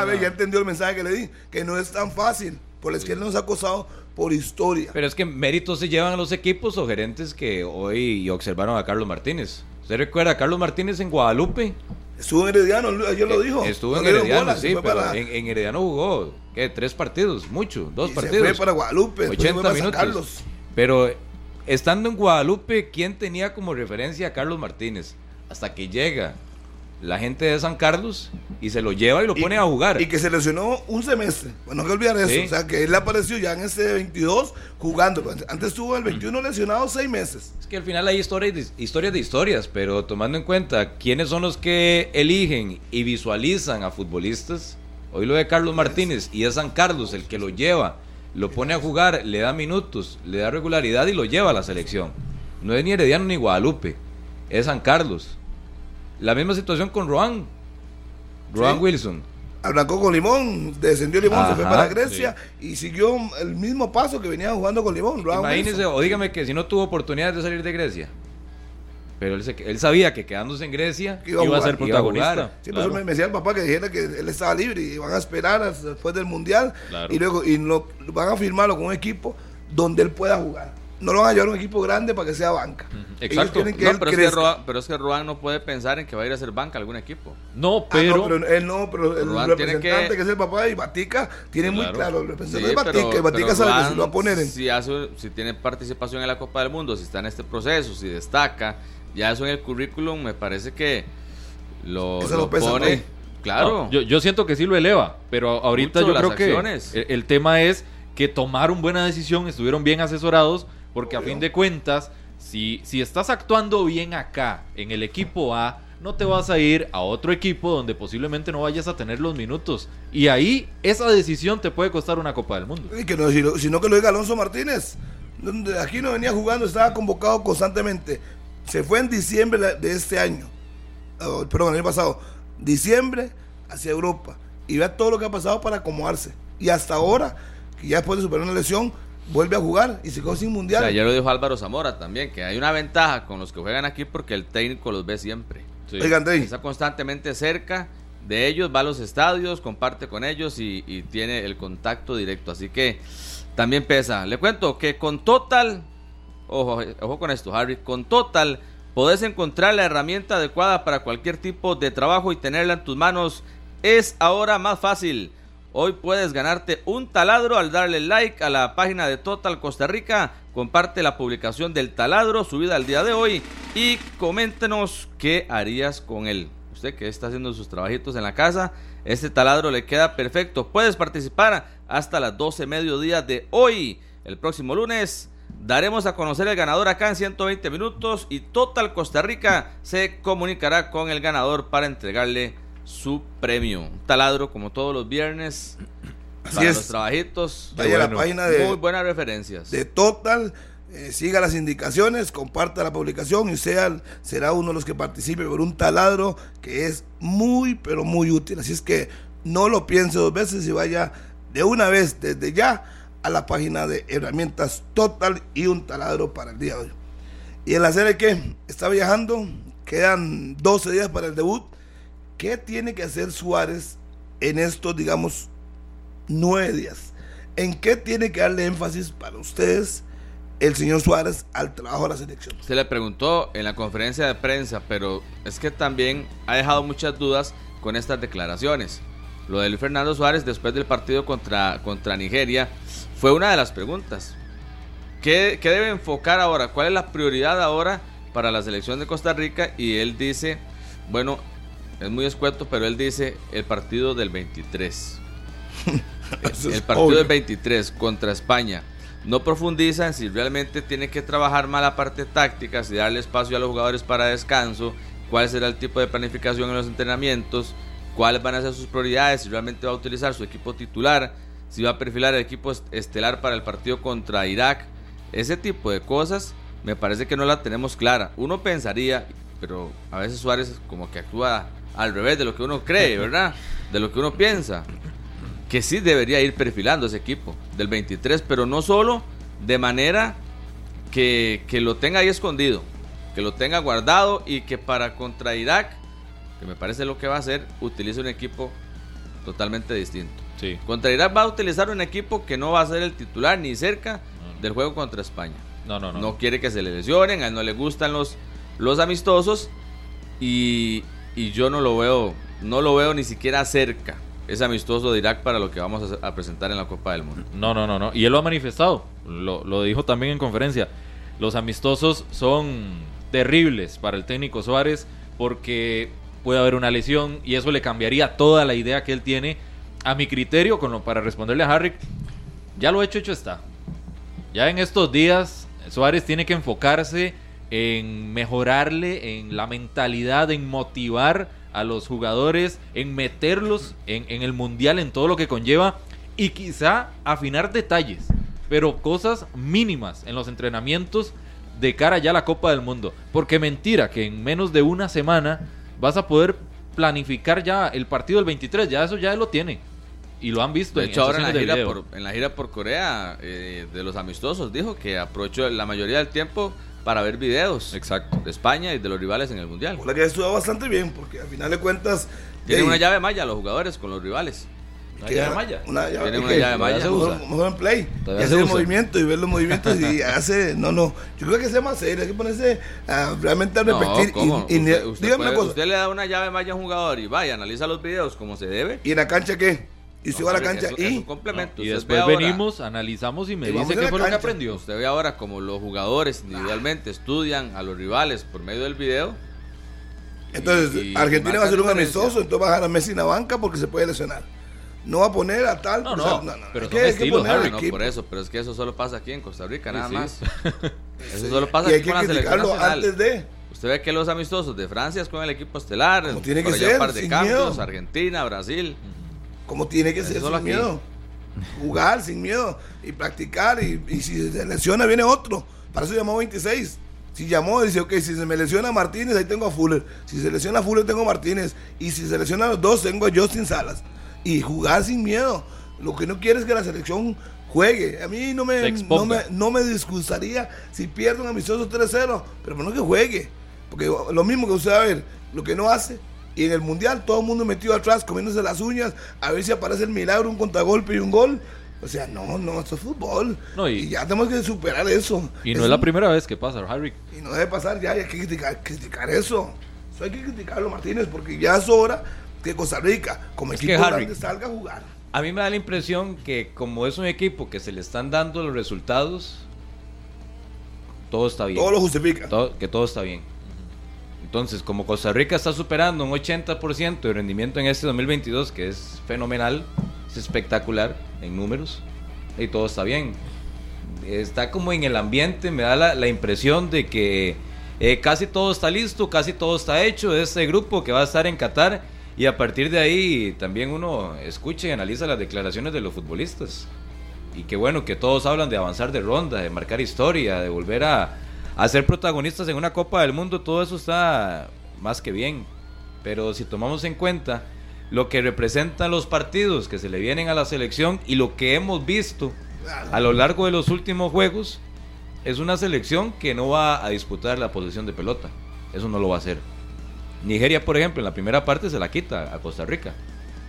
Barahona. ve, ya entendió el mensaje que le di, que no es tan fácil, por es que él nos ha acosado por historia. Pero es que méritos se llevan a los equipos o gerentes que hoy observaron a Carlos Martínez. ¿Usted recuerda a Carlos Martínez en Guadalupe? Estuvo en Herediano, ayer lo dijo. Estuvo No en Herediano, bola, sí, pero en, en Herediano jugó, ¿qué? Tres partidos, mucho, dos y partidos. Se fue para Guadalupe, después se fue 80 para San minutos. Carlos. Pero estando en Guadalupe, ¿quién tenía como referencia a Carlos Martínez? Hasta que llega la gente de San Carlos y se lo lleva y lo pone a jugar. Y que se lesionó un semestre. Bueno, no hay que olvidar eso. Sí. O sea, que él apareció ya en ese 22 jugando. Antes estuvo el 21 lesionado seis meses. Es que al final hay historias de, historias de historias, pero tomando en cuenta quiénes son los que eligen y visualizan a futbolistas, hoy lo de Carlos Martínez y es San Carlos el que lo lleva, lo pone a jugar, le da minutos, le da regularidad y lo lleva a la selección. No es ni Herediano ni Guadalupe, es San Carlos. La misma situación con Roan, Roan Sí. Wilson. Arrancó con Limón, descendió Limón, se fue para Grecia y siguió el mismo paso que venía jugando con Limón. Imagínese, Wilson. o dígame que si no tuvo oportunidad de salir de Grecia. Pero él, se- él sabía que quedándose en Grecia iba a Iba a ser iba a protagonista. Sí, eso Claro. me, me decía el papá que dijera que él estaba libre y van a esperar hasta después del mundial Claro. y luego y lo, van a firmarlo con un equipo donde él pueda jugar. No lo van a llevar a un equipo grande para que sea banca. Exacto. que No, pero, es que. Roa- pero es que Roan no puede pensar en que va a ir a hacer banca a algún equipo. No, Ah, pero, no, pero él no, pero el Roan tiene representante que- que... es el papá y Batica tiene muy Claro. el Sí, representante de Batica, y Batica pero sabe que se lo va a poner en si, hace- si tiene participación en la Copa del Mundo, si está en este proceso, si destaca, ya eso en el currículum me parece que lo, lo lo pesa, pone. ¿no? Claro. No, yo, yo siento que sí lo eleva, pero ahorita Mucho yo creo las que acciones. el, el tema es que tomaron buena decisión, estuvieron bien asesorados, porque a fin de cuentas, si, si estás actuando bien acá, en el equipo A, no te vas a ir a otro equipo donde posiblemente no vayas a tener los minutos. Y ahí esa decisión te puede costar una Copa del Mundo. Y que no, sino, que lo diga Alonso Martínez. Aquí no venía jugando, estaba convocado constantemente. Se fue en diciembre de este año. Oh, perdón, el año pasado. Diciembre hacia Europa. Y vea todo lo que ha pasado para acomodarse. Y hasta ahora, que ya después de superar una lesión, vuelve a jugar y se quedó sin O mundial. sea, ya lo dijo Álvaro Zamora también, que hay una ventaja con los que juegan aquí porque el técnico los ve siempre. Sí. Oiga, Andrei, Está constantemente cerca de ellos, va a los estadios, comparte con ellos y, y tiene el contacto directo. Así que también pesa. Le cuento que con Total, ojo, ojo con esto, Harry, con Total podés encontrar la herramienta adecuada para cualquier tipo de trabajo y tenerla en tus manos. Es ahora más fácil. Hoy puedes ganarte un taladro al darle like a la página de Total Costa Rica. Comparte la publicación del taladro subida al día de hoy y coméntenos qué harías con él. Usted que está haciendo sus trabajitos en la casa, este taladro le queda perfecto. Puedes participar hasta las 12 mediodía de hoy. El próximo lunes daremos a conocer el ganador acá en 120 minutos y Total Costa Rica se comunicará con el ganador para entregarle su premio. Un taladro como todos los viernes Así para es. los trabajitos. vaya a la bueno. página de, Muy buenas referencias. de Total, eh, siga las indicaciones, comparta la publicación y sea, será uno de los que participe por un taladro que es muy, pero muy útil. Así es que no lo piense dos veces y vaya de una vez, desde ya, a la página de herramientas Total y un taladro para el día de hoy. Y en la serie que está viajando, quedan 12 días para el debut. ¿Qué tiene que hacer Suárez en estos, digamos, nueve días? ¿En qué tiene que darle énfasis para ustedes el señor Suárez al trabajo de la selección? Se le preguntó en la conferencia de prensa, pero es que también ha dejado muchas dudas con estas declaraciones. Lo de Luis Fernando Suárez después del partido contra, contra Nigeria fue una de las preguntas. ¿Qué, ¿Qué debe enfocar ahora? ¿Cuál es la prioridad ahora para la selección de Costa Rica? Y él dice, bueno, es muy escueto, pero él dice el partido del 23. Eso es el partido obvio. del 23 contra España. No profundiza en si realmente tiene que trabajar más la parte táctica, si darle espacio a los jugadores para descanso, cuál será el tipo de planificación en los entrenamientos, cuáles van a ser sus prioridades, si realmente va a utilizar su equipo titular, si va a perfilar el equipo est- estelar para el partido contra Irak. Ese tipo de cosas me parece que no la tenemos clara. Uno pensaría, pero a veces Suárez como que actúa al revés de lo que uno cree, ¿verdad? De lo que uno piensa que sí debería ir perfilando ese equipo del 23, pero no solo de manera que, que lo tenga ahí escondido, que lo tenga guardado y que para contra Irak, que me parece lo que va a hacer, utilice un equipo totalmente distinto. Sí. Contra Irak va a utilizar un equipo que no va a ser el titular ni cerca del juego contra España. No, no, no. No quiere que se le lesionen, a él no le gustan los, los amistosos y, y yo no lo veo, no lo veo ni siquiera cerca. Es amistoso de Irak para lo que vamos a, presentar en la Copa del Mundo. No, no, no, no. Y él lo ha manifestado. Lo, lo dijo también en conferencia. Los amistosos son terribles para el técnico Suárez porque puede haber una lesión y eso le cambiaría toda la idea que él tiene. A mi criterio, con lo, para responderle a Harry, ya lo hecho, hecho está. Ya en estos días, Suárez tiene que enfocarse en mejorarle, en la mentalidad, en motivar a los jugadores, en meterlos en, en el mundial, en todo lo que conlleva y quizá afinar detalles, pero cosas mínimas en los entrenamientos de cara ya a la Copa del Mundo. Porque mentira que en menos de una semana vas a poder planificar ya el partido del 23, ya eso ya lo tiene. Y lo han visto De en hecho, ahora en la, gira por, en la gira por Corea eh, de los amistosos dijo que aprovechó la mayoría del tiempo para ver videos Exacto. de España y de los rivales en el Mundial. La que estuvo bastante bien, porque al final de cuentas. Tienen una llave malla los jugadores con los rivales. ¿Una llave malla? Una llave, Tienen ¿y una llave malla. se Mejor, usa. mejor en play. Y hacer el movimiento y ver los movimientos y hace. No, no. Yo creo que sea más serio. Hay que ponerse a realmente a repetir. ¿cómo? Y, y- usted, usted dígame una cosa. usted le da una llave malla a un jugador y vaya, analiza los videos como se debe. ¿Y en la cancha qué? Y se va a la No, cancha es un- es y. un complemento. Y Usted después ahora- venimos, analizamos y me Y dice qué fue lo que aprendió. Usted ve ahora como los jugadores individualmente estudian a los rivales por medio del video. Entonces, y- y Argentina va a ser un amistoso, entonces va a dejar a Messi en la banca porque se puede lesionar. No va a poner a tal. No, o sea, no, pero hay son que- hay que estilos, poner no, por eso, pero es que eso solo pasa aquí en Costa Rica, nada sí. más. Eso solo pasa Y hay aquí que con la selección antes de. Usted ve que los amistosos de Francia es con el equipo estelar, Como tiene que ser, un par de sin cambios, miedo. Argentina, Brasil. Como tiene que Eso ser sin aquí. miedo. Jugar sin miedo y practicar. Y, y si se lesiona, viene otro. Para eso llamó 26. Si llamó, dice, ok, si se me lesiona Martínez, ahí tengo a Fuller. Si se lesiona Fuller, tengo a Martínez. Y si se lesionan los dos, tengo a Justin Salas. Y jugar sin miedo. Lo que no quiere es que la selección juegue. A mí no me, no me, no me disgustaría si pierde un amistoso 3-0, pero no que juegue. Porque lo mismo que usted va a ver, lo que no hace. Y en el mundial todo el mundo metido atrás, comiéndose las uñas, a ver si aparece el milagro, un contragolpe y un gol. O sea, no, no, esto es fútbol. No, y- y, ya tenemos que superar eso. Y no es la primera vez que pasa, Harry. Y no debe pasar ya, hay que criticar, criticar eso. Eso hay que criticarlo, Martínez, porque ya es hora que Costa Rica, como Es equipo que, Harry, grande, salga a jugar. A mí me da la impresión que como es un equipo que se le están dando los resultados, todo está bien. Todo lo justifica. Todo- que todo está bien. Entonces, como Costa Rica está superando un 80% de rendimiento en este 2022, que es fenomenal, es espectacular en números, y todo está bien. Está como en el ambiente, me da la, impresión de que eh, casi todo está listo, casi todo está hecho este grupo que va a estar en Qatar, y a partir de ahí también uno escucha y analiza las declaraciones de los futbolistas. Y qué bueno que todos hablan de avanzar de ronda, de marcar historia, de volver a, a ser protagonistas en una Copa del Mundo, todo eso está más que bien. Pero si tomamos en cuenta lo que representan los partidos que se le vienen a la selección y lo que hemos visto a lo largo de los últimos juegos, es una selección que no va a disputar la posición de pelota. Eso no lo va a hacer. Nigeria, por ejemplo, en la primera parte se la quita a Costa Rica.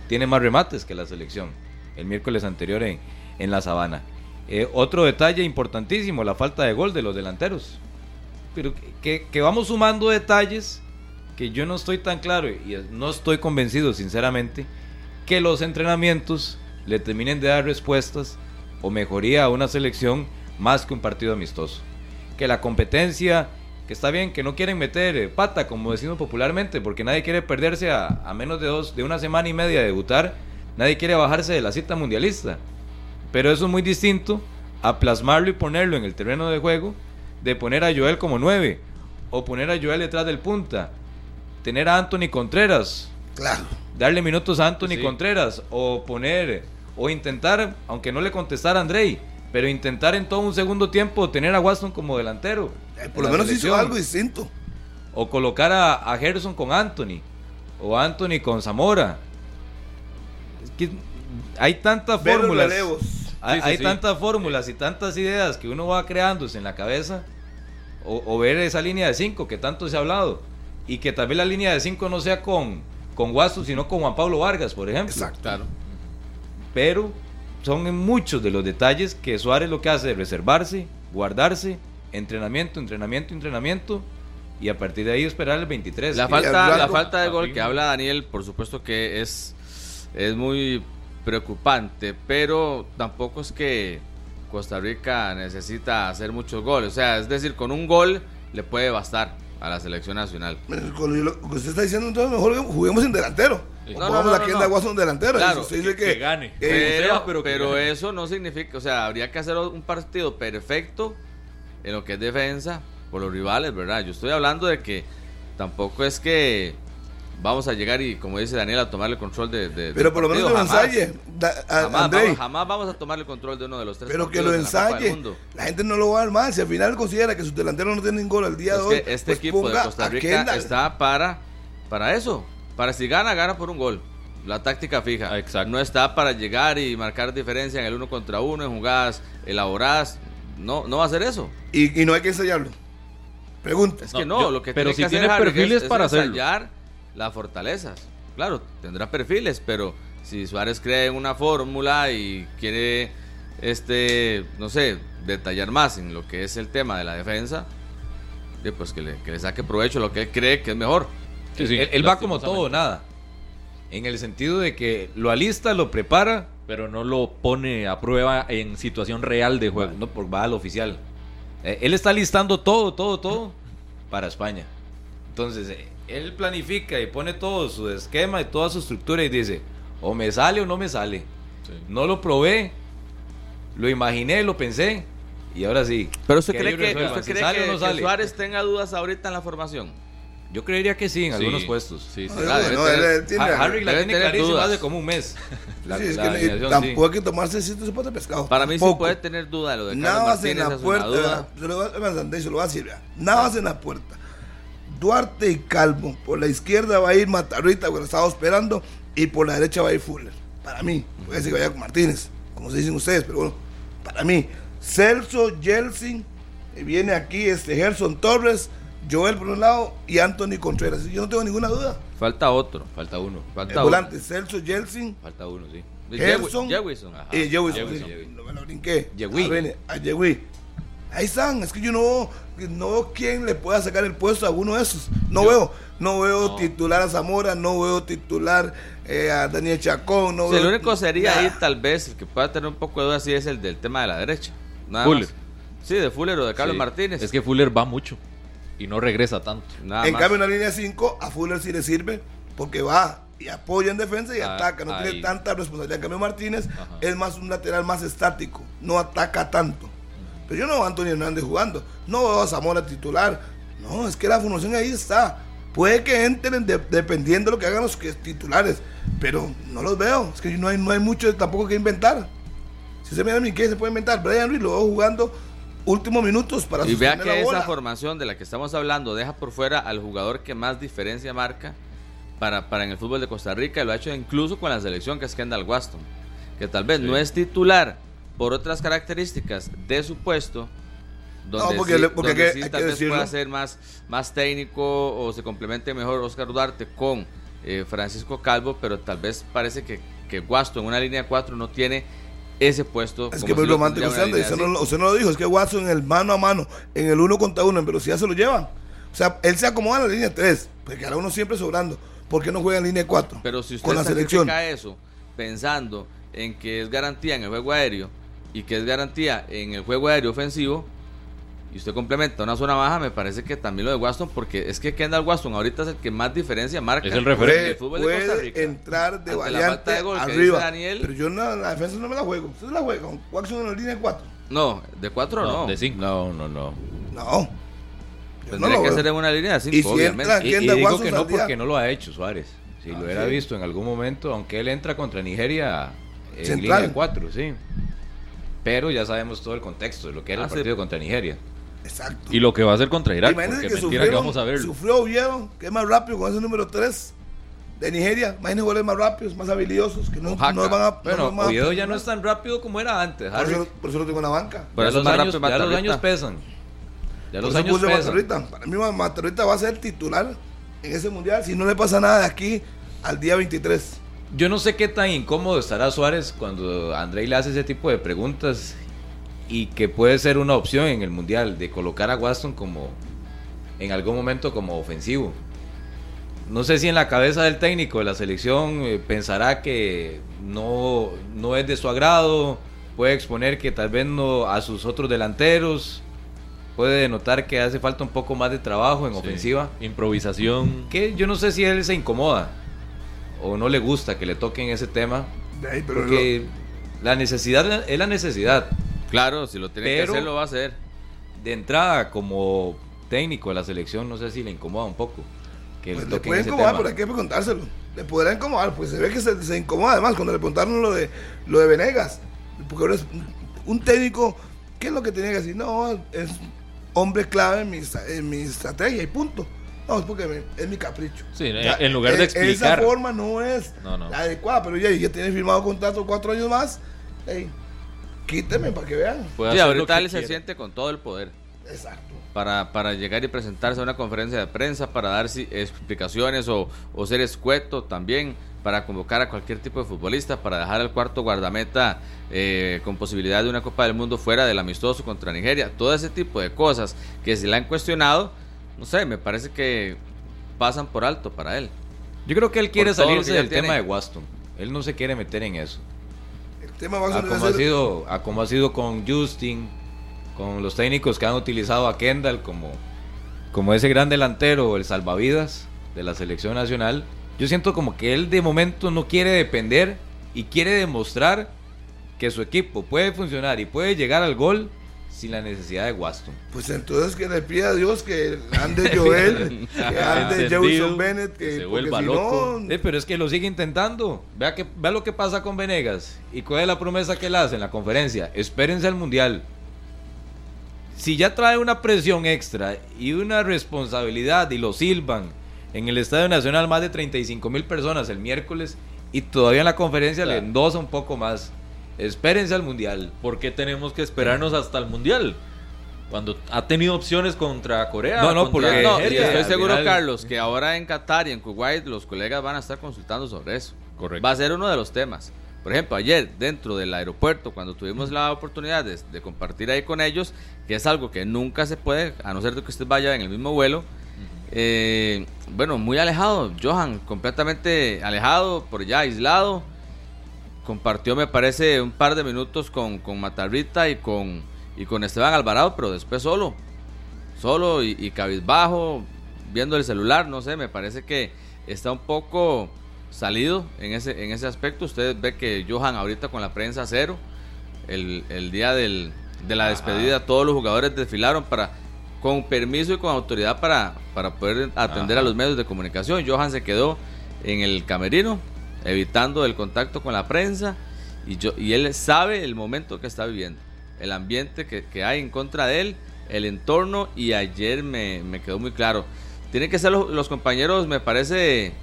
Tiene más remates que la selección. El miércoles anterior en, en la sabana. Eh, otro detalle importantísimo, la falta de gol de los delanteros. Pero que, que- vamos sumando detalles que yo no estoy tan claro y no estoy convencido, sinceramente, que los entrenamientos le terminen de dar respuestas o mejoría a una selección más que un partido amistoso. Que la competencia, que está bien, que no quieren meter eh, pata, como decimos popularmente, porque nadie quiere perderse a, a menos de, dos, de una semana y media de debutar, nadie quiere bajarse de la cita mundialista. Pero eso es muy distinto a plasmarlo y ponerlo en el terreno de juego, de poner a Joel como 9, o poner a Joel detrás del punta, tener a Anthony Contreras, Claro. darle minutos a Anthony Sí. Contreras o poner o intentar, aunque no le contestara a Andrei, pero intentar en todo un segundo tiempo tener a Watson como delantero. Eh, por lo menos hizo selección. algo distinto. O colocar a, a Gerson con Anthony o Anthony con Zamora. Es que hay tantas Ver los fórmulas. relevos. Hay, Sí, sí, hay sí. tantas fórmulas y tantas ideas que uno va creándose en la cabeza O, o ver esa línea de 5 que tanto se ha hablado. Y que tal vez la línea de 5 no sea con, con Guasto, sino con Juan Pablo Vargas, por ejemplo. Exacto. Pero son en muchos de los detalles que Suárez lo que hace es reservarse, guardarse, entrenamiento, entrenamiento, entrenamiento. Y a partir de ahí esperar el 23. La falta, la falta de gol que habla Daniel, por supuesto que es, es muy preocupante, pero tampoco es que Costa Rica necesita hacer muchos goles. O sea, es decir, con un gol le puede bastar a la selección nacional. Con lo que usted está diciendo, entonces mejor juguemos en delantero. No, pongamos no, no, aquí en no. la Guasón delantero. Claro, dice que que, gane. eh, Pero, sea, pero pero, que gane. eso no significa, o sea, habría que hacer un partido perfecto en lo que es defensa por los rivales, ¿verdad? Yo estoy hablando de que tampoco es que vamos a llegar y, como dice Daniel, a tomar el control de, de- pero por lo menos que lo ensaye. Da- a- Jamás, Andrei, vamos, jamás vamos a tomar el control de uno de los tres pero que lo la ensaye. La gente no lo va a dar mal. Si al final considera que sus delanteros no tienen gol al día Es de hoy, que este pues equipo de Costa Rica está para, para eso. Para si gana, gana por un gol. La táctica fija. Exacto. No está para llegar y marcar diferencia en el uno contra uno, en jugadas elaboradas. No, no va a hacer eso. Y, y no hay que ensayarlo. Pregunta. Es que no, yo- lo que pero tiene si que hacer tiene perfiles es, es para hacerlo. Las fortalezas. Claro, tendrá perfiles, pero si Suárez cree en una fórmula y quiere, este, no sé, detallar más en lo que es el tema de la defensa, pues que le, que le saque provecho a lo que él cree que es mejor. Sí, sí, él, él va como todo nada. En el sentido de que lo alista, lo prepara, Pero no lo pone a prueba en situación real de juego. no por va al oficial. Eh, él está listando todo, todo, todo para España. Entonces, eh, él planifica y pone todo su esquema y toda su estructura y dice, o me sale o no me sale. Sí. No lo probé, lo imaginé, lo pensé y ahora sí. Pero usted cree que, usted si cree sale que- o no que sale. Suárez tenga dudas ahorita en la formación. Yo creería que sí, en Sí, algunos puestos. Sí, sí. No, Ah, no, tener- tiene- Ha- Harry la tiene clarísima dudas. hace como un mes. La, Sí, es la que sí. tampoco hay que tomarse ese sopa de pescado. Para mí sí puede tener duda lo de Carlos Nada más en la puerta. Se lo, va, se lo va a decir. Nada más en la puerta. Duarte y Calvo. Por la izquierda va a ir Matarrita, que lo estaba esperando. Y por la derecha va a ir Fuller. Para mí. Puede ser que vaya con Martínez. Como se dicen ustedes, pero bueno. Para mí. Celso, Jelsin. eh, Viene aquí este Gerson Torres. Joel por un lado. Y Anthony Contreras. Yo no tengo ninguna duda. Falta otro. Falta uno. Falta El volante. Celso, Jelsin. Falta uno, sí. Gerson. Jewison. Y Jewison, Jewison, sí, no me lo brinqué. Viene, a Yehui. Ahí están, es que yo no, no veo quién le pueda sacar el puesto a uno de esos. No veo, no veo No. titular a Zamora, no veo titular eh, a Daniel Chacón, no Sí, veo. el único sería nada. ahí tal vez el que pueda tener un poco de duda sí es el del tema de la derecha. Nada Fuller. más. Sí, de Fuller o de Carlos Sí. Martínez. Es que Fuller va mucho y no regresa tanto. Nada En más. cambio, en la línea 5, a Fuller sí le sirve porque va y apoya en defensa y Ah, ataca. No ahí. tiene tanta responsabilidad. En cambio, Martínez Ajá. es más un lateral más estático, no ataca tanto. Pero yo no veo a Antonio Hernández jugando, no veo a Zamora titular. No, es que la formación ahí está. Puede que entren de- dependiendo de lo que hagan los que- titulares, pero no los veo. Es que no hay, no hay mucho tampoco que inventar. Si se mira a mí, ¿qué se puede inventar? Brian Ruiz lo veo jugando últimos minutos para Y vea que la esa bola. formación de la que estamos hablando deja por fuera al jugador que más diferencia marca para, para en el fútbol de Costa Rica. y Lo ha hecho incluso con la selección que es Kendall Waston. Que tal vez Sí. no es titular por otras características de su puesto. Donde No, porque sí, le- porque donde hay que- sí hay tal vez pueda decirlo. ser más, más técnico o se complemente mejor Oscar Duarte con eh, Francisco Calvo, pero tal vez parece que, que Waston en una línea 4 no tiene ese puesto. Es que muy romántico usted usted no, usted no lo dijo, es que Watson en el mano a mano, en el uno contra uno, en velocidad se lo llevan. O sea, él se acomoda en la línea 3, porque ahora uno siempre sobrando. ¿Por qué no juega en línea 4? Pero si usted con la selección. eso pensando en que es garantía en el juego aéreo y que es garantía en el juego aéreo ofensivo y usted complementa una zona baja, me parece que también lo de Waston, porque es que Kendall Waston ahorita es el que más diferencia marca. Es el en referente. fútbol de Costa puede Rica. entrar de Ante la variante falta de gol arriba. Daniel. Pero yo no, la defensa no me la juego. Usted la juega con Watson en la línea 4. No, de 4 no. de 5. No, no, no. No. No Tendría lo que ser en una línea de Y 5, si obviamente. entra- Y, y digo Watson que no saldría. porque no lo ha hecho Suárez. Si Ah, lo hubiera sí. visto en algún momento, aunque él entra contra Nigeria en Central. línea 4, sí. Pero ya sabemos todo el contexto de lo que era Ah, el sí. partido contra Nigeria. Exacto. Y lo que va a hacer contra Irak. Imagínense que mentira que sufrieron, vamos a verlo. sufrió Oviedo, que es más rápido con ese número 3 de Nigeria. Imagínense goles más rápidos, más habilidosos, que no, no van a. Bueno, no Oviedo ya no es tan rápido como era antes. Por eso, por eso lo tengo en la banca. Por ya eso los, es más años, rápido ya los años pesan. Ya los años pesan. Para mí Matarrita va a ser titular en ese mundial si no le pasa nada de aquí al día 23. Yo no sé qué tan incómodo estará Suárez cuando Andrei le hace ese tipo de preguntas y que puede ser una opción en el Mundial de colocar a Waston como en algún momento como ofensivo. No sé si en la cabeza del técnico de la selección eh, pensará que no, no es de su agrado, puede exponer que tal vez no a sus otros delanteros, puede denotar que hace falta un poco más de trabajo en Sí. ofensiva. Improvisación. Que yo no sé si él se incomoda o no le gusta que le toquen ese tema, De ahí, pero porque la necesidad es la necesidad. Claro, si lo tiene Pero- que hacer, lo va a hacer. De entrada, como técnico de la selección, no sé si le incomoda un poco que Pues le le puede ese incomodar, tema. pero hay que preguntárselo. Le podrá incomodar, pues se ve que se, se incomoda además cuando le preguntaron lo de, lo de Venegas. Porque ahora es un- técnico, ¿qué es lo que tenía que decir? No, es hombre clave en mi, en mi estrategia y punto. No, es porque es mi capricho. Sí, en- lugar de e- explicar. Esa forma no es No, no. la adecuada, pero ya, ya tiene firmado contrato cuatro años más. Ey, quíteme para que vean. Puede Sí, ahorita él se siente con todo el poder. Exacto. para, para llegar y presentarse a una conferencia de prensa, para dar si- explicaciones o, o ser escueto también, para convocar a cualquier tipo de futbolista, para dejar al cuarto guardameta eh, con posibilidad de una Copa del Mundo fuera del amistoso contra Nigeria. Todo ese tipo de cosas que se le han cuestionado, no sé, me parece que pasan por alto para él. Yo creo que él quiere salirse del tiene. tema de Waston. Él no se quiere meter en eso. El tema va a A ser- como, ha sido, a como ha sido con Justin, con los técnicos que han utilizado a Kendall como, como ese gran delantero, el salvavidas de la selección nacional. Yo siento como que él de momento no quiere depender y quiere demostrar que su equipo puede funcionar y puede llegar al gol sin la necesidad de Waston. Pues entonces que le pida a Dios que ande Joel, que ande Jefferson Bennett, que que, se vuelva si loco. no, Eh, pero es que lo sigue intentando. Vea, que, vea lo que pasa con Venegas. ¿Y cuál es la promesa que él hace en la conferencia? Espérense al Mundial. Si ya trae una presión extra y una responsabilidad y lo silban en el Estadio Nacional más de 35 mil personas el miércoles y todavía en la conferencia le Claro. endosa un poco más. Espérense al Mundial. ¿Por qué tenemos que esperarnos hasta el Mundial? Cuando ha tenido opciones contra Corea. No, no, porque- No, y estoy seguro, final- Carlos, que ahora en Qatar y en Kuwait los colegas van a estar consultando sobre eso. Correcto. Va a ser uno de los temas. Por ejemplo, ayer dentro del aeropuerto, cuando tuvimos la oportunidad de, de compartir ahí con ellos, que es algo que nunca se puede, a no ser de que usted vaya en el mismo vuelo, eh, bueno, muy alejado, Johan, completamente alejado, por allá aislado. Compartió, me parece, un par de minutos con, con Matarrita y con, y con Esteban Alvarado, pero después solo solo y, y cabizbajo, viendo el celular, no sé, me parece que está un poco salido en ese, en ese aspecto. Usted ve que Johan ahorita con la prensa cero, el, el día del, de la despedida, todos los jugadores desfilaron para con permiso y con autoridad para, para poder atender a los medios de comunicación. Johan se quedó en el camerino, evitando el contacto con la prensa, y, yo, y él sabe el momento que está viviendo, el ambiente que, que hay en contra de él, el entorno, y ayer me, me quedó muy claro. Tienen que ser los, los compañeros, me parece,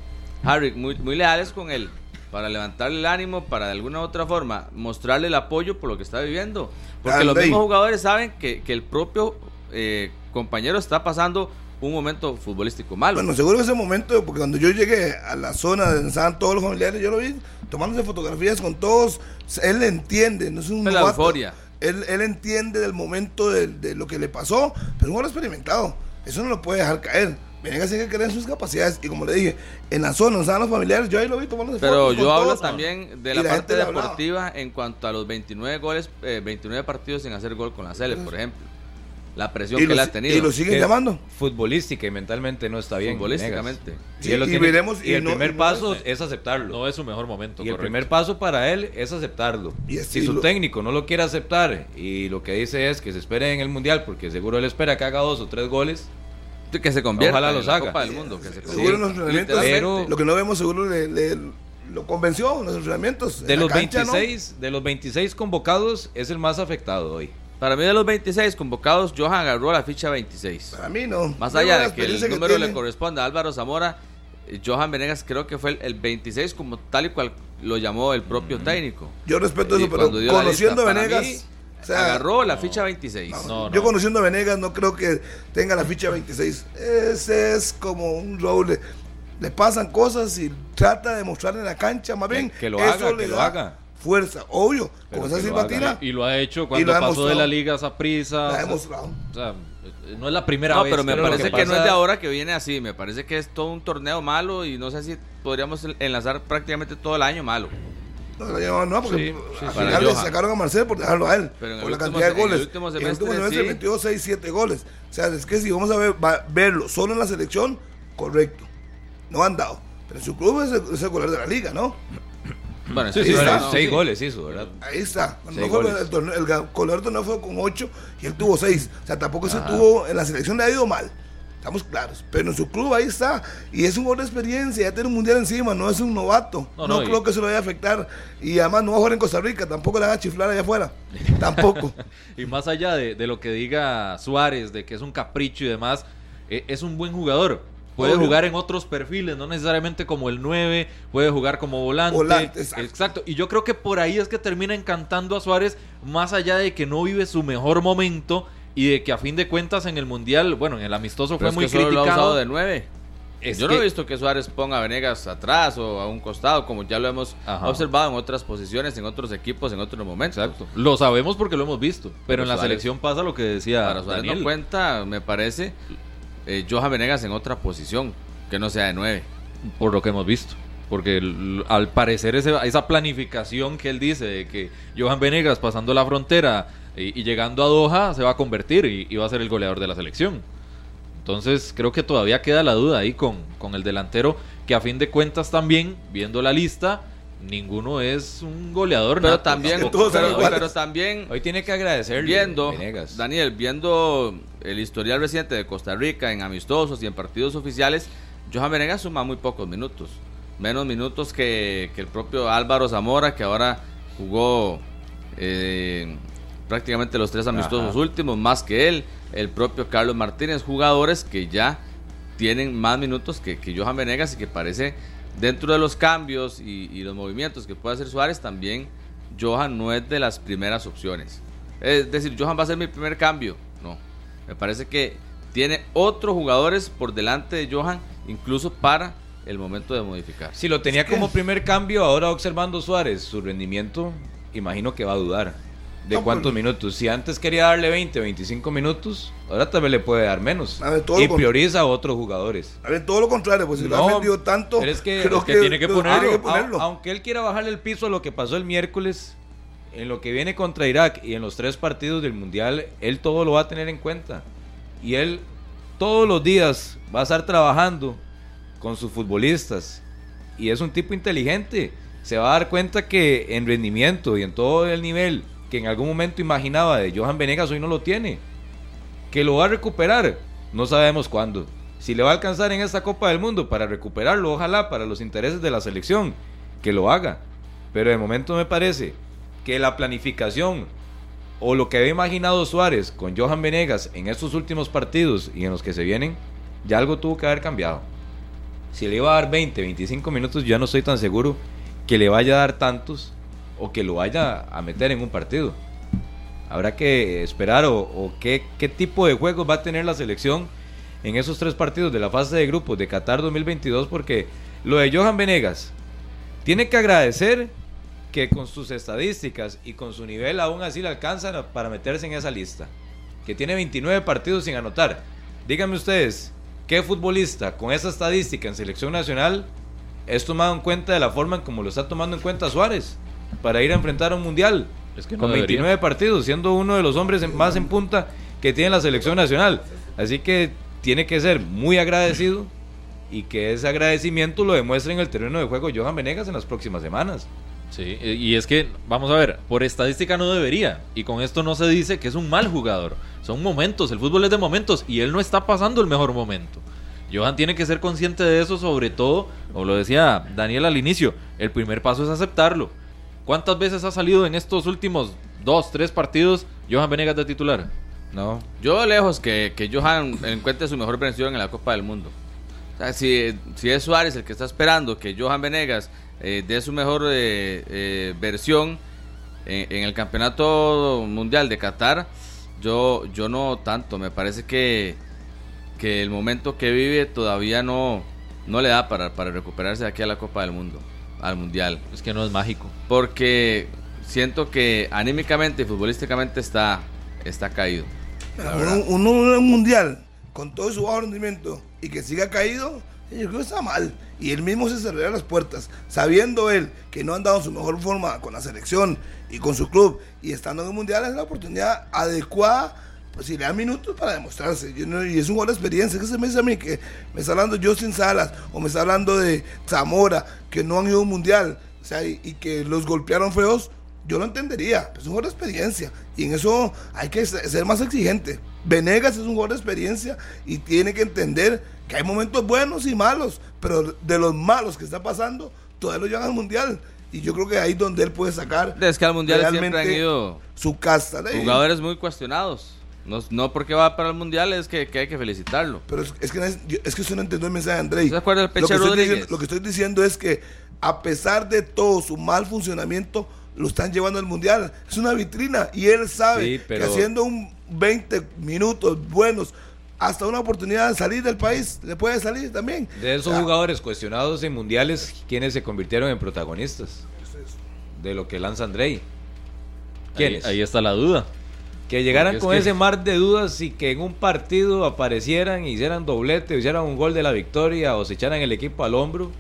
Harry, muy, muy leales con él, para levantarle el ánimo, para de alguna u otra forma mostrarle el apoyo por lo que está viviendo. Porque los mismos jugadores saben que, que el propio eh, compañero está pasando un momento futbolístico malo. Bueno, seguro que ese momento, porque cuando yo llegué a la zona donde estaban todos los familiares, yo lo vi tomándose fotografías con todos. Él entiende, no es un la novato. euforia. Él, él entiende del momento de, de lo que le pasó, pero es un experimentado. Eso no lo puede dejar caer. Venegas tiene que creer en sus capacidades. Y como le dije, en la zona estaban los familiares, yo ahí lo vi tomándose Pero yo hablo todos. también de la, la parte deportiva en cuanto a los 29 goles, eh, 29 partidos sin hacer gol con la Sele, por ejemplo. La presión Y que lo, él ha tenido. y lo siguen Que llamando. Futbolística y mentalmente no está bien. Futbolísticamente. Sí, él lo y tiene- veremos- y y el no- primer y no paso es- es aceptarlo. No es su mejor momento. Y el correcto. primer paso para él es aceptarlo. Y si su técnico no lo quiere aceptar y lo que dice es que se espere en el mundial, porque seguro él espera que haga dos o tres goles, que se convierta Ojalá en los la haga. Copa del Mundo. Que se Seguro convierta. en los entrenamientos, Literalmente. Pero- lo que no vemos seguro le, le- lo convenció en los entrenamientos. de En los, cancha, ¿no? 26, de los 26 convocados es el más afectado hoy. Para mí de los 26 convocados, Johan agarró la ficha 26. Para mí no. Más allá de que el número le tiene. corresponde a Álvaro Zamora, eh, Johan Venegas creo que fue el, el 26 como tal y cual lo llamó el propio técnico. Yo respeto Y eso, pero conociendo lista, a Venegas, mí, O sea, Agarró la ficha 26. No, no. Yo conociendo a Venegas no creo que tenga la ficha 26. Ese es como un roble. Le pasan cosas y trata de mostrar en la cancha, más bien. que lo eso haga, le que lo da haga. Fuerza, obvio. Pero Con esa silbatina Y lo ha hecho cuando lo ha pasó de la liga a prisa. la ha O sea, demostrado. o sea, no es la primera No, vez. pero me parece que, no es de ahora que viene así. Me parece que es todo un torneo malo y no sé si podríamos enlazar prácticamente todo el año malo. No, no, no, porque Sí, sí, al sí. final le sacaron a Marcel por dejarlo a él. Pero en por el la último cantidad de se- en el goles. último En el semestre, último semestre sí. metió 6, 7 goles. O sea, es que si vamos a ver, va- verlo solo en la selección, correcto. No han dado. Pero su club es el, es el goleador de la liga, ¿no? Bueno, Sí, sí, está, seis sí. goles hizo, ¿verdad? Ahí está. Seis no fue el, torneo, el del torneo fue con 8 y él tuvo 6. O sea, tampoco se tuvo, en la selección le ha ido mal. Estamos claros. Pero en su club ahí está. Y es un gol de experiencia. Ya tiene un mundial encima. No es un novato. No, No, no, y- creo que se lo vaya a afectar. Y además no va a jugar en Costa Rica. Tampoco le van a chiflar allá afuera. Tampoco. Y más allá de, de lo que diga Suárez, de que es un capricho y demás, eh, es un buen jugador. Puede Obvio. jugar en otros perfiles, no necesariamente como el 9, puede jugar como volante. Volante, exacto. Y yo creo que por ahí es que termina encantando a Suárez, más allá de que no vive su mejor momento y de que a fin de cuentas en el Mundial, bueno, en el amistoso Pero fue es muy que solo lo ha criticado. usado de 9. Es Yo no he visto que Suárez ponga a Venegas atrás o a un costado, como ya lo hemos Ajá. observado en otras posiciones, en otros equipos, en otros momentos. Exacto. Lo sabemos porque lo hemos visto, pero, Pero en la selección pasa lo que decía Para Suárez Daniel. no cuenta, me parece, eh, Johan Venegas en otra posición, que no sea de 9. por lo que hemos visto. Porque al parecer esa planificación que él dice de que Johan Venegas pasando la frontera y, y llegando a Doha se va a convertir y, y va a ser el goleador de la selección. Entonces creo que todavía queda la duda ahí con, con el delantero que a fin de cuentas también, viendo la lista, ninguno es un goleador. Pero nato. también, pero, también Hoy tiene que agradecerle. viendo, Venegas. Daniel, viendo el historial reciente de Costa Rica en amistosos y en partidos oficiales, Johan Venegas suma muy pocos minutos. Menos minutos que, que el propio Álvaro Zamora, que ahora jugó eh, prácticamente los tres amistosos Ajá. últimos, más que él. El propio Carlos Martínez, jugadores que ya tienen más minutos que, que Johan Venegas y que parece dentro de los cambios y, y los movimientos que puede hacer Suárez, también Johan no es de las primeras opciones. Es decir, Johan va a ser mi primer cambio. No, me parece que tiene otros jugadores por delante de Johan, incluso para el momento de modificar. Si lo tenía como primer cambio, ahora observando Suárez, su rendimiento, imagino que va a dudar. ¿De No, cuántos pero- minutos? Si antes quería darle 20, 25 minutos, ahora también le puede dar menos. A ver, todo y prioriza a otros jugadores. A ver, todo lo contrario, pues si lo ha vendido tanto, pero es que, creo es que tiene que lo- ponerlo. tiene que ponerlo. A- aunque él quiera bajarle el piso a lo que pasó el miércoles, en lo que viene contra Irak y en los tres partidos del Mundial, él todo lo va a tener en cuenta. Y él todos los días va a estar trabajando con sus futbolistas. Y es un tipo inteligente. Se va a dar cuenta que en rendimiento y en todo el nivel que en algún momento imaginaba de Johan Venegas hoy no lo tiene. Que lo va a recuperar, no sabemos cuándo. Si le va a alcanzar en esta Copa del Mundo para recuperarlo, ojalá para los intereses de la selección, que lo haga. Pero de momento me parece que la planificación o lo que había imaginado Suárez con Johan Venegas en estos últimos partidos y en los que se vienen, ya algo tuvo que haber cambiado. Si le iba a dar 20, 25 minutos, yo ya no estoy tan seguro que le vaya a dar tantos o que lo vaya a meter en un partido. Habrá que esperar o, qué, tipo de juegos va a tener la selección en esos tres partidos de la fase de grupos de Qatar 2022 porque lo de Johan Venegas tiene que agradecer que con sus estadísticas y con su nivel aún así le alcanzan para meterse en esa lista. Que tiene 29 partidos sin anotar. Díganme ustedes, ¿qué futbolista con esa estadística en selección nacional es tomado en cuenta de la forma en como lo está tomando en cuenta Suárez para ir a enfrentar a un mundial? Es que no con debería. 29 partidos, siendo uno de los hombres en- más en punta que tiene la selección nacional. Así que tiene que ser muy agradecido y que ese agradecimiento lo demuestre en el terreno de juego Johan Venegas en las próximas semanas. Sí, eh, y es que, vamos a ver, por estadística no debería. Y con esto no se dice que es un mal jugador. Son momentos, el fútbol es de momentos y él no está pasando el mejor momento. Johan tiene que ser consciente de eso, sobre todo, como lo decía Daniel al inicio, el primer paso es aceptarlo. ¿Cuántas veces ha salido en estos últimos dos, tres partidos Johan Venegas de titular? No, Yo lejos que, que Johan encuentre su mejor versión en la Copa del Mundo. O sea, si, si es Suárez el que está esperando que Johan Venegas eh, dé su mejor eh, eh, versión En, en el campeonato mundial de Qatar, yo, yo no tanto. Me parece que, que el momento que vive todavía no, no le da para, para recuperarse de aquí a la Copa del Mundo, al Mundial. Es que no es mágico. Porque siento que anímicamente y futbolísticamente está, está caído. En un mundial con todo su bajo rendimiento y que siga caído, yo creo que está mal. Y él mismo se cerraría las puertas, sabiendo él que no han dado su mejor forma con la selección y con su club, y estando en un mundial es la oportunidad adecuada, si le dan minutos para demostrarse. Yo no- y es un gol de experiencia. que se me dice a mí? Que me está hablando Justin Salas o me está hablando de Zamora, que no han ido a un mundial, o sea, y, y que los golpearon feos. Yo lo entendería, es un jugador de experiencia y en eso hay que se- ser más exigente. Venegas es un jugador de experiencia y tiene que entender que hay momentos buenos y malos, pero de los malos que está pasando, todavía lo llevan al mundial. Y yo creo que ahí es donde él puede sacar Es que al Mundial siempre han ido su casta. jugadores muy cuestionados. No, no porque va para el Mundial es que, que hay que felicitarlo. Pero es, es que, no es, que usted no entendió el mensaje de Andrei. ¿Se acuerda del lo, que Peche estoy Rodríguez? diciendo, lo que estoy diciendo es que a pesar de todo su mal funcionamiento, lo están llevando al mundial. Es una vitrina y él sabe Sí, pero- que haciendo un 20 minutos buenos, hasta una oportunidad de salir del país, le puede salir también. De esos jugadores cuestionados en mundiales, ¿quiénes se convirtieron en protagonistas? De lo que lanza Andrei. Ahí, ¿Quiénes? ahí está la duda. Que llegaran es con que- ese mar de dudas y que en un partido aparecieran, hicieran doblete, o hicieran un gol de la victoria o se echaran el equipo al hombro.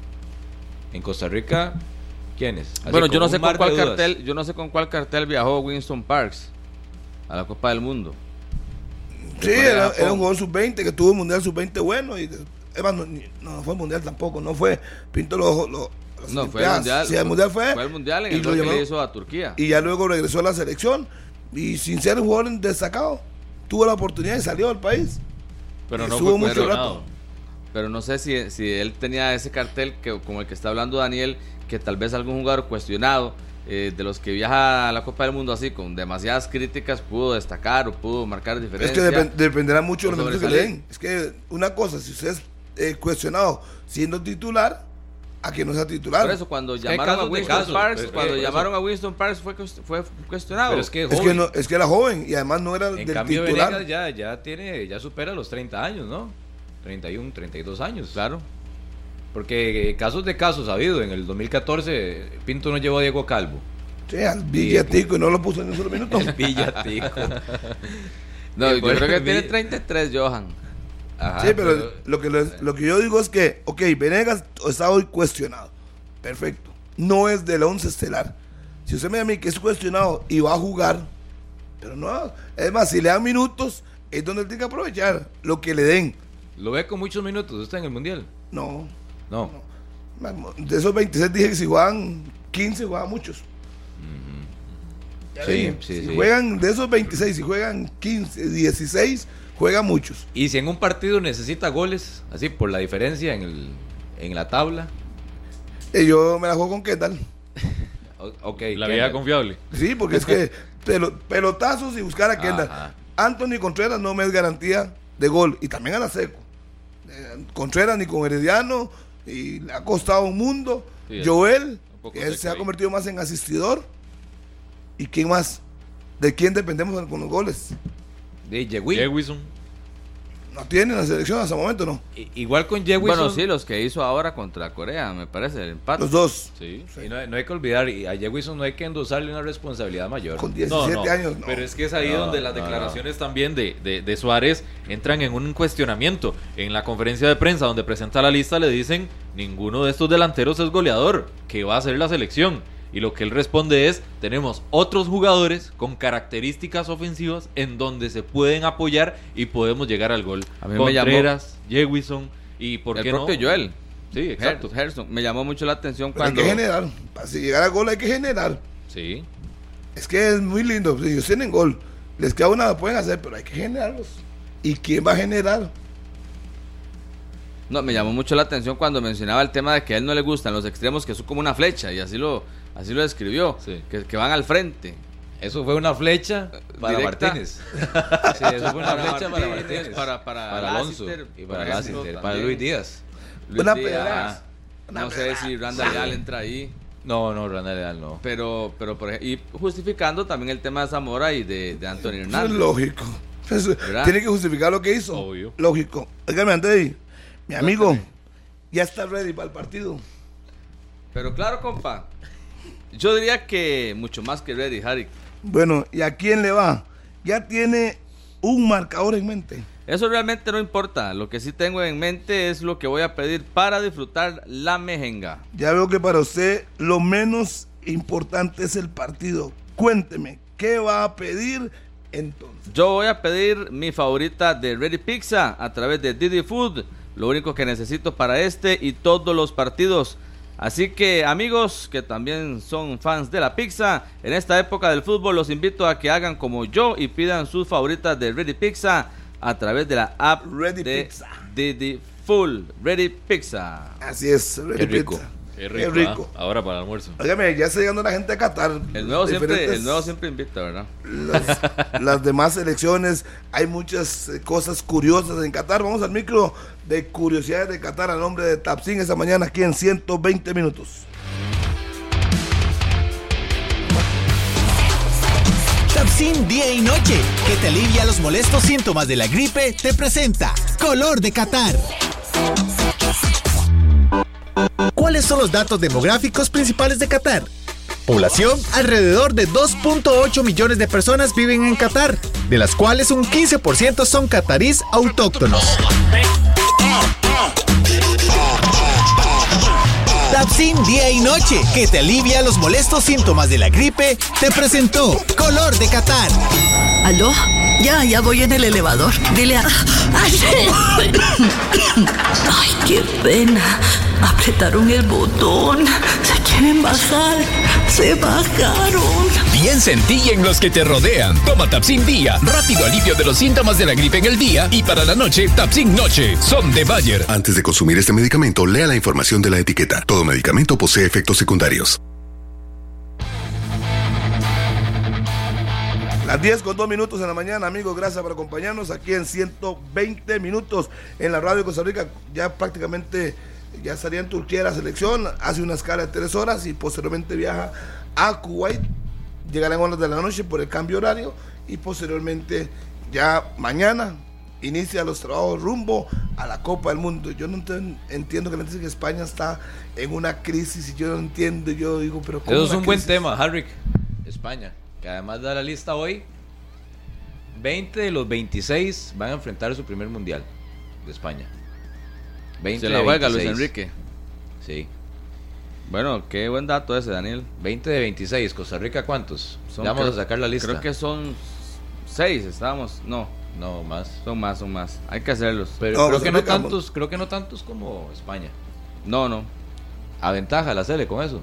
En Costa Rica, ¿quiénes? Así bueno, yo no sé con cuál cartel, yo no sé con cuál cartel viajó Winston Parks a la Copa del Mundo. Sí, era, era un jugador sub-20 que tuvo un mundial sub-20 bueno. Y, además, no, ni- no fue mundial tampoco, no fue. Pinto los. los- las No, fue el mundial. Sí, el mundial fue. Fue el mundial en y el lo gol que le hizo a Turquía. y ya luego regresó a la selección y sin ser un jugador destacado tuvo la oportunidad y salió del país Pero Y no fue mucho rato. Pero no sé si, si él tenía ese cartel que, como el que está hablando Daniel, que tal vez algún jugador cuestionado eh, de los que viaja a la Copa del Mundo así, con demasiadas críticas, pudo destacar o pudo marcar es diferencia. que depen- dependerá mucho de los que le den es que una cosa si usted es eh, cuestionado siendo titular a que no sea titular Por eso cuando llamaron a Winston casos, Parks, pero- cuando eso. llamaron a Winston Parks fue, fue cuestionado. Pero es que, es que joven. no es que era joven y además no era en del cambio titular Venegas ya, ya tiene, ya supera los 30 años, ¿no? 31, 32 años. Claro. Porque eh, casos de casos ha habido. En el 2014 Pinto no llevó a Diego Calvo. sí, al billetico y no lo puso en un solo minuto El. No, yo creo que tiene vi- 33, Johan. Ajá, sí, pero, lo, que les- lo que yo digo es que, ok, Venegas está hoy cuestionado. Perfecto. No es del 11 estelar. Si usted me dice a mí que es cuestionado y va a jugar, pero no. Es más, si le dan minutos, es donde él tiene que aprovechar lo que le den. Lo ve con muchos minutos usted en el Mundial. No. No. De esos 26 dije que si juegan 15, juegan muchos. Ya Sí, sí, si sí. juegan de esos 26, si juegan 15, 16, juegan muchos. Y si en un partido necesita goles, así por la diferencia en, el, en la tabla. Y yo me la juego con Kendall. o- Ok. La ¿qué? vieja confiable. Sí, porque es que pelo- pelotazos y buscar a Kendall. Ajá. Anthony Contreras no me es garantía de gol. Y también a la seco. Eh, Contreras ni con Herediano. Y le ha costado un mundo. Sí, Joel, que él se ha convertido más en asistidor. ¿Y quién más? ¿De quién dependemos con los goles? De. Jewison. No tiene la selección hasta el momento, no. I- Igual con Yegui. Bueno, sí, los que hizo ahora contra Corea, me parece, el empate. Los dos. Sí. Y no, no hay que olvidar, y a Jewison no hay que endosarle una responsabilidad mayor. Con No, 17 no, años. No. Pero es que es ahí No, donde las no, declaraciones también de, de, de Suárez entran en un cuestionamiento. En la conferencia de prensa donde presenta la lista le dicen, ninguno de estos delanteros es goleador, que va a ser la selección. Y lo que él responde es, tenemos otros jugadores con características ofensivas en donde se pueden apoyar y podemos llegar al gol. A mí me llamó- Contreras, Jewison y por el qué propio no? Joel. Sí, exacto. Gerson. Me llamó mucho la atención Pero hay cuando... que generar. Para si llegar a gol hay que generar. Sí. Es que es muy lindo. Si ellos tienen gol, les queda una, lo pueden hacer, pero hay que generarlos. ¿Y quién va a generar? No, me llamó mucho la atención cuando mencionaba el tema de que a él no le gustan los extremos que son como una flecha y así lo, así lo describió, Sí. que, que van al frente. Eso fue una flecha para Directa. Martínez. Sí, eso fue una Para flecha para Martínez, Martínez. para- para Alonso y para ejemplo, Lassiter, para. Luis Díaz. Luis Una Díaz. Una No sé si Randall Leal entra ahí. No, no, Randall Leal no. Pero, pero por ej- y justificando también el tema de Zamora y de, de Anthony Eso es Hernández. lógico. Tiene que justificar lo que hizo. Obvio. Lógico. Óigame, Andrei, mi amigo, ya está ready para el partido. Pero claro, compa. Yo diría que mucho más que ready, Harry. Bueno, ¿y a quién le va? Ya tiene un marcador en mente. Eso realmente no importa. Lo que sí tengo en mente es lo que voy a pedir para disfrutar la mejenga. Ya veo que para usted lo menos importante es el partido. Cuénteme, ¿qué va a pedir entonces? Yo voy a pedir mi favorita de Ready Pizza a través de Didi Food. Lo único que necesito para este y todos los partidos. Así que amigos que también son fans de la pizza, en esta época del fútbol los invito a que hagan como yo y pidan sus favoritas de Ready Pizza a través de la app Ready de Pizza. Didi Full Ready Pizza. Así es, ready Qué rico. pizza. Qué Qué rico. ¿ah? Ahora para el almuerzo. Óigame, ya está llegando la gente a Qatar. El nuevo siempre, el nuevo siempre invita, ¿verdad? las, las demás elecciones. Hay muchas eh, cosas curiosas en Qatar. Vamos al micro de curiosidades de Qatar a nombre de Tapsin esta mañana aquí en 120 minutos. Tapsin día y noche, que te alivia los molestos síntomas de la gripe, te presenta Color de Qatar. ¿Cuáles son los datos demográficos principales de Qatar? Población, alrededor de 2.8 millones de personas viven en Qatar, de las cuales un 15% son catarís autóctonos. Tapsin día y noche, que te alivia los molestos síntomas de la gripe, te presentó Color de Qatar. ¿Aló? Ya, ya voy en el elevador. Dile a... ¡Ay, qué pena! Apretaron el botón. Se quieren bajar. Se bajaron. Piensa en ti y en los que te rodean. Toma Tapsin Día. Rápido alivio de los síntomas de la gripe en el día. Y para la noche, Tapsin Noche. Son de Bayer. Antes de consumir este medicamento, lea la información de la etiqueta. Todo medicamento posee efectos secundarios. Las 10 con 2 minutos en la mañana, amigos. Gracias por acompañarnos aquí en 120 minutos en la radio de Costa Rica. Ya prácticamente ya estaría en Turquía la selección. Hace una escala de 3 horas y posteriormente viaja a Kuwait. Llegará en horas de la noche por el cambio horario y posteriormente ya mañana inicia los trabajos rumbo a la Copa del Mundo. Yo no entiendo que me dicen que España está en una crisis y yo no entiendo. Yo digo, pero ¿cómo Eso es un buen tema, Harrick. España, que además da la lista hoy, 20 de los 26 van a enfrentar su primer mundial de España. 20 Se la juega Luis 26. Enrique. Sí. Bueno, qué buen dato ese, Daniel. 20 de 26. Costa Rica, ¿cuántos? Son- Ya vamos creo- a sacar la lista. Creo que son seis, estábamos. No, No, más. son más, son más. Hay que hacerlos. Pero No, creo que no tantos, creo que no tantos como España. No, no. Aventaja la Sele con eso.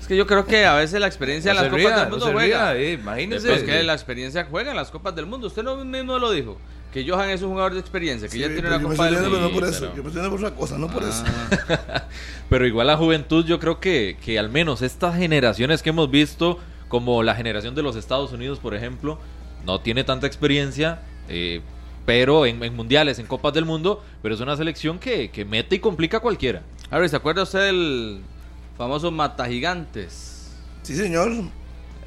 Es que yo creo que a veces la experiencia en No las se copas ría, del mundo no juega. ría, eh, imagínese. Pues que la experiencia juega en las copas del mundo. Usted no mismo lo dijo. Que Johan es un jugador de experiencia, que Sí, ya tiene una yo me copa estoy del mundo. pero no por eso. pero- Yo me por otra cosa, no por eso. Ah, Pero igual la juventud, yo creo que, que al menos estas generaciones que hemos visto, como la generación de los Estados Unidos, por ejemplo, no tiene tanta experiencia, eh, pero en, en mundiales, en Copas del Mundo, pero es una selección que, que mete y complica a cualquiera. Harry, ¿se acuerda usted del famoso Mata Gigantes? Sí, señor.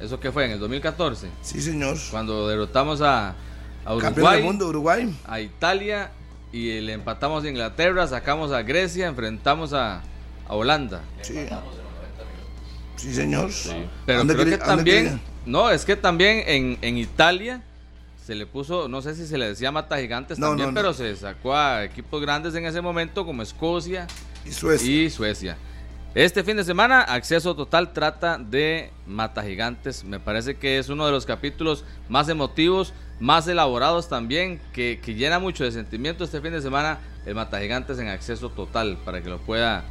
¿Eso qué fue? En el 2014. Sí, señor. Cuando derrotamos a, a Campeón Uruguay, del mundo, Uruguay. a Italia y le empatamos a Inglaterra, sacamos a Grecia, enfrentamos a, a Holanda. Sí. Sí, señor. Pero ¿Dónde creo que también, no, es que también en, en Italia se le puso, no sé si se le decía mata gigantes No, también, no, no. pero se sacó a equipos grandes en ese momento como Escocia Y Suecia. y Suecia. Este fin de semana, Acceso Total trata de Mata Gigantes. Me parece que es uno de los capítulos más emotivos, más elaborados también, que, que llena mucho de sentimiento este fin de semana, el Mata Gigantes en Acceso Total, para que lo pueda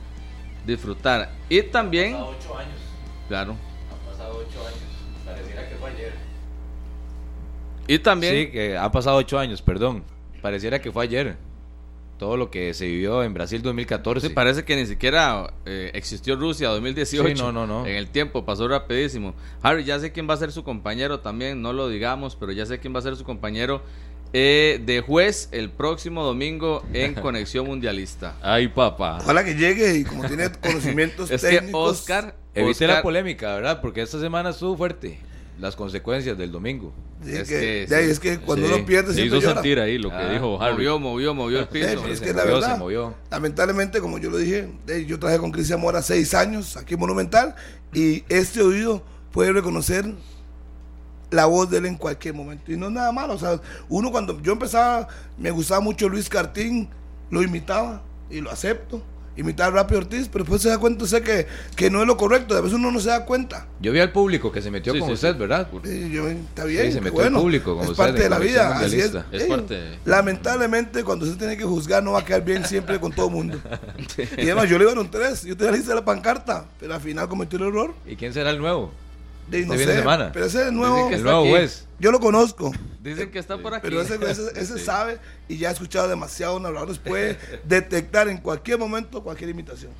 disfrutar. Y también, ocho años. claro, Han pasado ocho años. Pareciera que fue ayer. y también... Sí, que ha pasado ocho años, perdón. Pareciera que fue ayer. Todo lo que se vivió en Brasil 2014. Sí, parece que ni siquiera eh, existió Rusia 2018. Sí, no, no, no. En el tiempo pasó rapidísimo. Harry, ya sé quién va a ser su compañero también, no lo digamos, pero ya sé quién va a ser su compañero eh, de juez el próximo domingo en Conexión Mundialista. Ay, papá. Ojalá que llegue y como tiene conocimientos Es que técnicos. Oscar, Evite Oscar- la polémica, ¿verdad? Porque esta semana estuvo fuerte. Las consecuencias del domingo. sí, es que, que- de ahí sí. es que cuando Sí. uno pierde Se hizo llora. sentir ahí lo que Ah, dijo Harry. movió, movió, movió el piso. pero es se que la movió, verdad, se movió. lamentablemente, como yo lo dije, yo trabajé con Cristian Mora seis años aquí en Monumental y este oído puede reconocer la voz de él en cualquier momento. Y no es nada malo. O sea, uno cuando yo empezaba, me gustaba mucho Luis Cartín, lo imitaba y lo acepto. Imitar a Rapi Ortiz, pero después se da cuenta usted que, que no es lo correcto. A veces uno no se da cuenta. Yo vi al público que se metió Sí, con sí, usted, sí. ¿verdad? Yo, está bien, Sí, se metió el bueno. público, como es usted, parte de la vida. Así es. Es parte. Lamentablemente, cuando usted tiene que juzgar, no va a quedar bien siempre con todo el mundo. y además, yo le iba a un tres. Yo tenía la lista de la pancarta, pero al final cometió el error. ¿Y quién será el nuevo? De no Este de sé, semana. Pero ese es nuevo. El nuevo juez. Yo lo conozco. Dicen que está por aquí. Pero ese, ese, ese sabe y ya ha escuchado demasiado narradores. Puede detectar en cualquier momento cualquier imitación.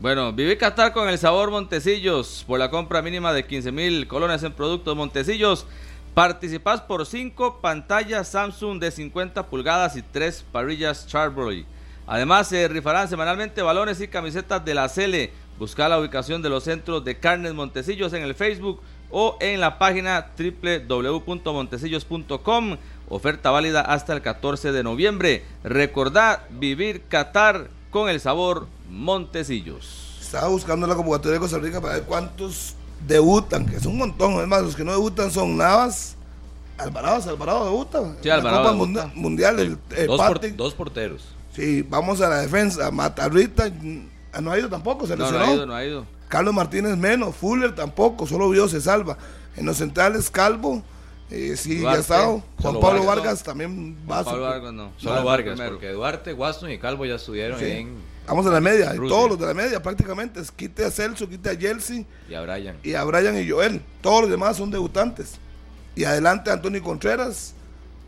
Bueno, viví Qatar con el sabor Montecillos. Por la compra mínima de 15 mil colones en productos Montecillos, participás por 5 pantallas Samsung de 50 pulgadas y 3 parrillas Charbroil. Además, se rifarán semanalmente balones y camisetas de la Cele. Busca la ubicación de los centros de carnes Montecillos en el Facebook o en la página www.montecillos.com. Oferta válida hasta el 14 de noviembre. Recordad vivir Qatar con el sabor Montecillos. Estaba buscando la convocatoria de Costa Rica para ver cuántos debutan, que son un montón. Es más, los que no debutan son Navas, Alvarado, Alvarado debuta. Sí, la Alvarado Copa debuta. Mundial, el, el Dos, por- Patrick. dos porteros. Sí, vamos a la defensa. Matarrita mm, no ha ido tampoco, se No, no lesionó. ha ido, no ha ido. Carlos Martínez menos, Fuller tampoco, solo Dios se salva. En los centrales, Calvo, eh, sí, ya Duarte, ha estado. Juan Pablo Vargas. Vargas, también va Pablo Vargas no. Solo Vargas Vargas, primero. porque Duarte, Waston y Calvo ya estuvieron Sí. en. Vamos a la media, Rusia. todos los de la media prácticamente. Quite a Celso, quite a Chelsea Y a Brian. y a Brian y Joel. Todos los demás son debutantes. Y adelante Antonio Contreras.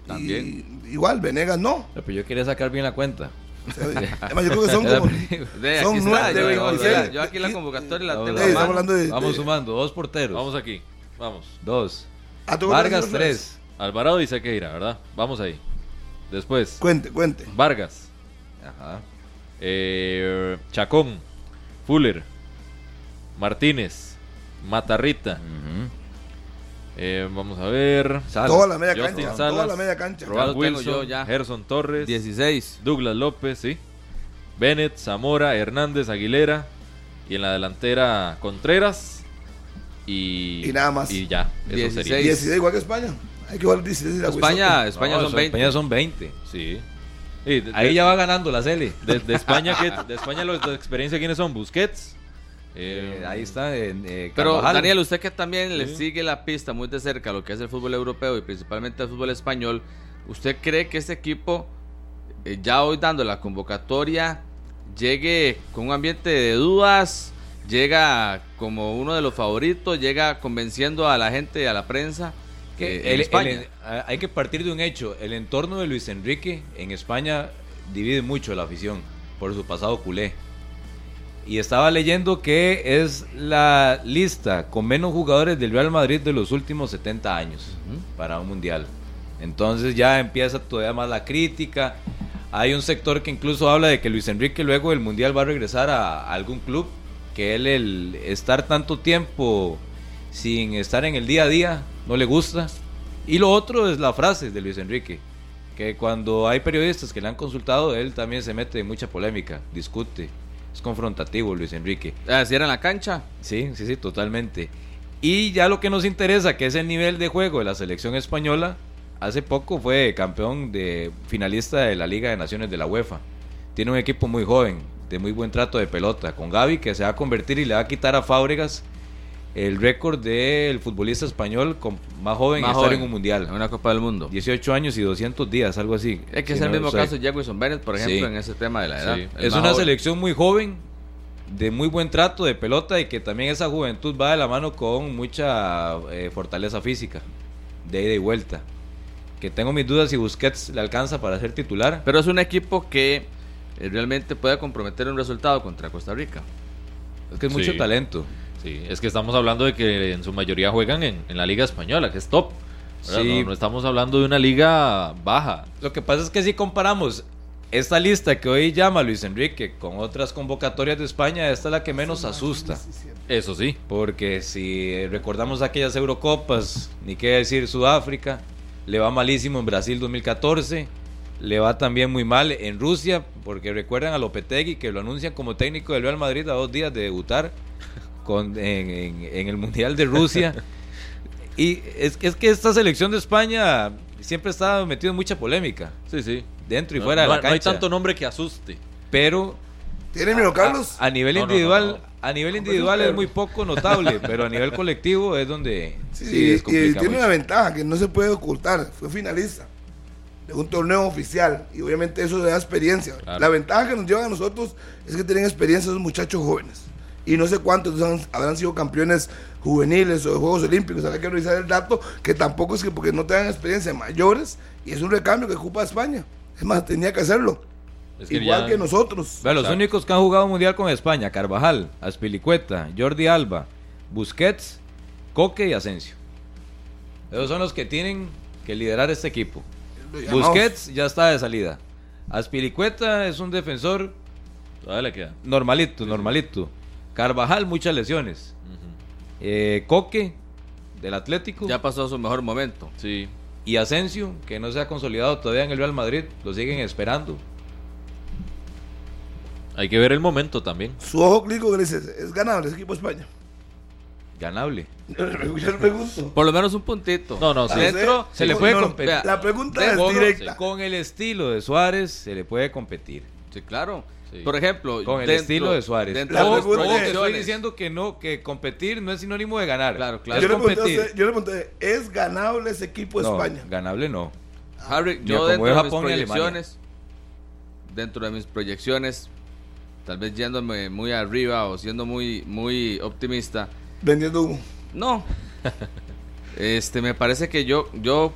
También. Y- igual, Venegas no. Pero yo quería sacar bien la cuenta. Además, yo creo que son como. Son aquí nueve yo, 26. yo aquí la convocatoria la tengo estamos hablando de. Vamos de- sumando, dos porteros. Vamos aquí. Vamos. Dos. Ah, ¿tú Vargas, tres. Alvarado y Sequeira, ¿verdad? Vamos ahí. Después, Cuente, cuente. Vargas. Ajá. eh, Chacón. Fuller. Martínez. Matarrita. Ujú. Eh, vamos a ver. Salas. Toda la media Justin cancha. Salas. Toda la media cancha. Roban lo tengo Wilson. yo ya. Gerson Torres. 16. Douglas López, sí. Bennett, Zamora, Hernández, Aguilera. Y en la delantera Contreras. Y, Y nada más. Y ya. Eso 16. sería. 16 igual que España. Hay que jugar 16 y la España, España No, son 20. España son 20. Sí. Y de, Ahí de- ya va ganando la Cele. de, de España, ¿qué- de España los de experiencia, ¿quiines son? Busquets. Eh, Eh, ahí está. en, eh, Pero. Daniel, usted que también le Sí. sigue la pista muy de cerca a lo que es el fútbol europeo y principalmente el fútbol español, ¿usted cree que este equipo, eh, ya hoy dando la convocatoria, llegue con un ambiente de dudas, llega como uno de los favoritos, llega convenciendo a la gente, a la prensa? Que eh, en el- España? el- a- hay que partir de un hecho. El entorno de Luis Enrique en España divide mucho la afición por su pasado culé. Y estaba leyendo que es la lista con menos jugadores del Real Madrid de los últimos 70 años para un mundial. Entonces ya empieza todavía más la crítica. Hay un sector que incluso habla de que Luis Enrique luego del mundial va a regresar a, a algún club. Que él el estar tanto tiempo sin estar en el día a día no le gusta. Y lo otro es la frase de Luis Enrique, que cuando hay periodistas que le han consultado, él también se mete en mucha polémica, discute, es confrontativo Luis Enrique. Ah, si era en la cancha. Sí, sí, sí, totalmente. Y ya lo que nos interesa, que es el nivel de juego de la selección española, hace poco fue campeón de finalista de la Liga de Naciones de la UEFA. Tiene un equipo muy joven, de muy buen trato de pelota, con Gaby que se va a convertir y le va a quitar a Fábregas el récord del futbolista español con más joven Más en estar joven, en un mundial. En una Copa del Mundo. 18 años y 200 días, algo así. Es que Si es el mismo caso de Jefferson Bennett, por ejemplo, Sí. en ese tema de la edad. Sí. Es una joven. selección muy joven, de muy buen trato de pelota y que también esa juventud va de la mano con mucha eh, fortaleza física, de ida y vuelta. Que tengo mis dudas si Busquets le alcanza para ser titular. Pero es un equipo que eh, realmente puede comprometer un resultado contra Costa Rica. Es que es mucho talento. Sí, es que estamos hablando de que en su mayoría juegan en, en la Liga Española, que es top. Sí. No, no estamos hablando de una liga baja. Lo que pasa es que si comparamos esta lista que hoy llama Luis Enrique con otras convocatorias de España, esta es la que menos asusta. Eso sí. Porque si recordamos aquellas Eurocopas, ni qué decir Sudáfrica, le va malísimo en Brasil 2014, le va también muy mal en Rusia, porque recuerdan a Lopetegui que lo anuncian como técnico del Real Madrid a dos días de debutar con, en, en- en el Mundial de Rusia. y es, es que esta selección de España siempre está metido en mucha polémica, Sí, sí. dentro y No- fuera no, hay tanto nombre que asuste. pero ¿Tiene miedo, Carlos? a nivel No, no, no, individual, no. a nivel individual es muy poco notable, pero a nivel colectivo es donde Sí, sí, y- y descomplica tiene mucho. una ventaja que no se puede ocultar. Fue finalista de un torneo oficial y obviamente eso le da experiencia. Claro. La ventaja que nos llevan a nosotros es que tienen experiencia esos muchachos jóvenes. Y no sé cuántos han- habrán sido campeones juveniles o de Juegos Olímpicos. Habrá que revisar el dato, que tampoco es que porque no tengan experiencia mayores y es un recambio que ocupa España. Es más, tenía que hacerlo. Es que Igual ya- que nosotros. Los únicos que han jugado mundial con España, Carvajal, Aspilicueta, Jordi Alba, Busquets, Coque y Asensio. Esos son los que tienen que liderar este equipo. Busquets ya está de salida. Aspilicueta es un defensor Todavía le queda. normalito, normalito. Carvajal, muchas lesiones. Eh, Coque, del Atlético. Ya pasó su mejor momento. Sí. Y Asensio, que no se ha consolidado todavía en el Real Madrid, lo siguen esperando. Hay que ver el momento también. Su ojo clínico que le dice, es ganable ese equipo de España. Ganable. Yo le pregunto. Por lo menos un puntito. No, no, sí. Adentro, Se le puede No, competir. La pregunta de- es con- directa. Con el estilo de Suárez se le puede competir. Sí, claro. Sí. Por ejemplo, Con el dentro- estilo de Suárez. dentro La pregunta estoy diciendo que no, que competir no es sinónimo de ganar. Claro, claro. Es Yo le, pregunté yo le ¿es ganable ese equipo de No, España? ganable no. Harry, yo dentro de mis Japón Alemania. proyecciones, dentro de mis proyecciones, tal vez yéndome muy arriba o siendo muy, muy optimista, Vendiendo humo. no. este, me parece que yo, yo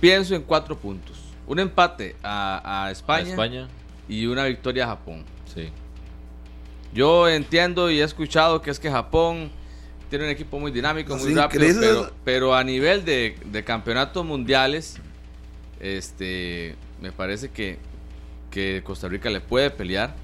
pienso en cuatro puntos. Un empate a, a España, A España. Y una victoria a Japón. Sí. Yo entiendo y he escuchado que es que Japón tiene un equipo muy dinámico, muy rápido, pero a nivel de, de campeonatos mundiales, este, me parece que, que Costa Rica le puede pelear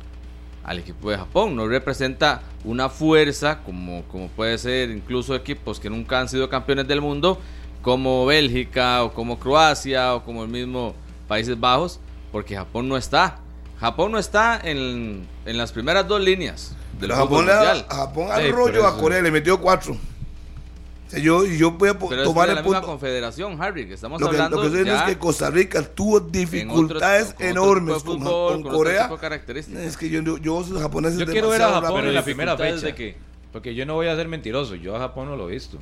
al equipo de Japón. No representa una fuerza como, como puede ser incluso equipos que nunca han sido campeones del mundo, como Bélgica o como Croacia o como el mismo Países Bajos, porque Japón no está. Japón no está en, en las primeras dos líneas del Japón, mundial. a Japón Sí, al pero rollo a Corea le metió cuatro. O sea, yo, yo voy a Pero es tomar de el la misma punto. confederación, Harry, que estamos Lo que, hablando lo que estoy es que Costa Rica tuvo en otro- dificultades con enormes con, fútbol, con con Corea. Es que yo, yo, yo los japoneses Yo quiero ver a Japón en la primera dificultades fecha. de qué? Porque yo no voy a ser mentiroso. Yo a Japón no lo he visto.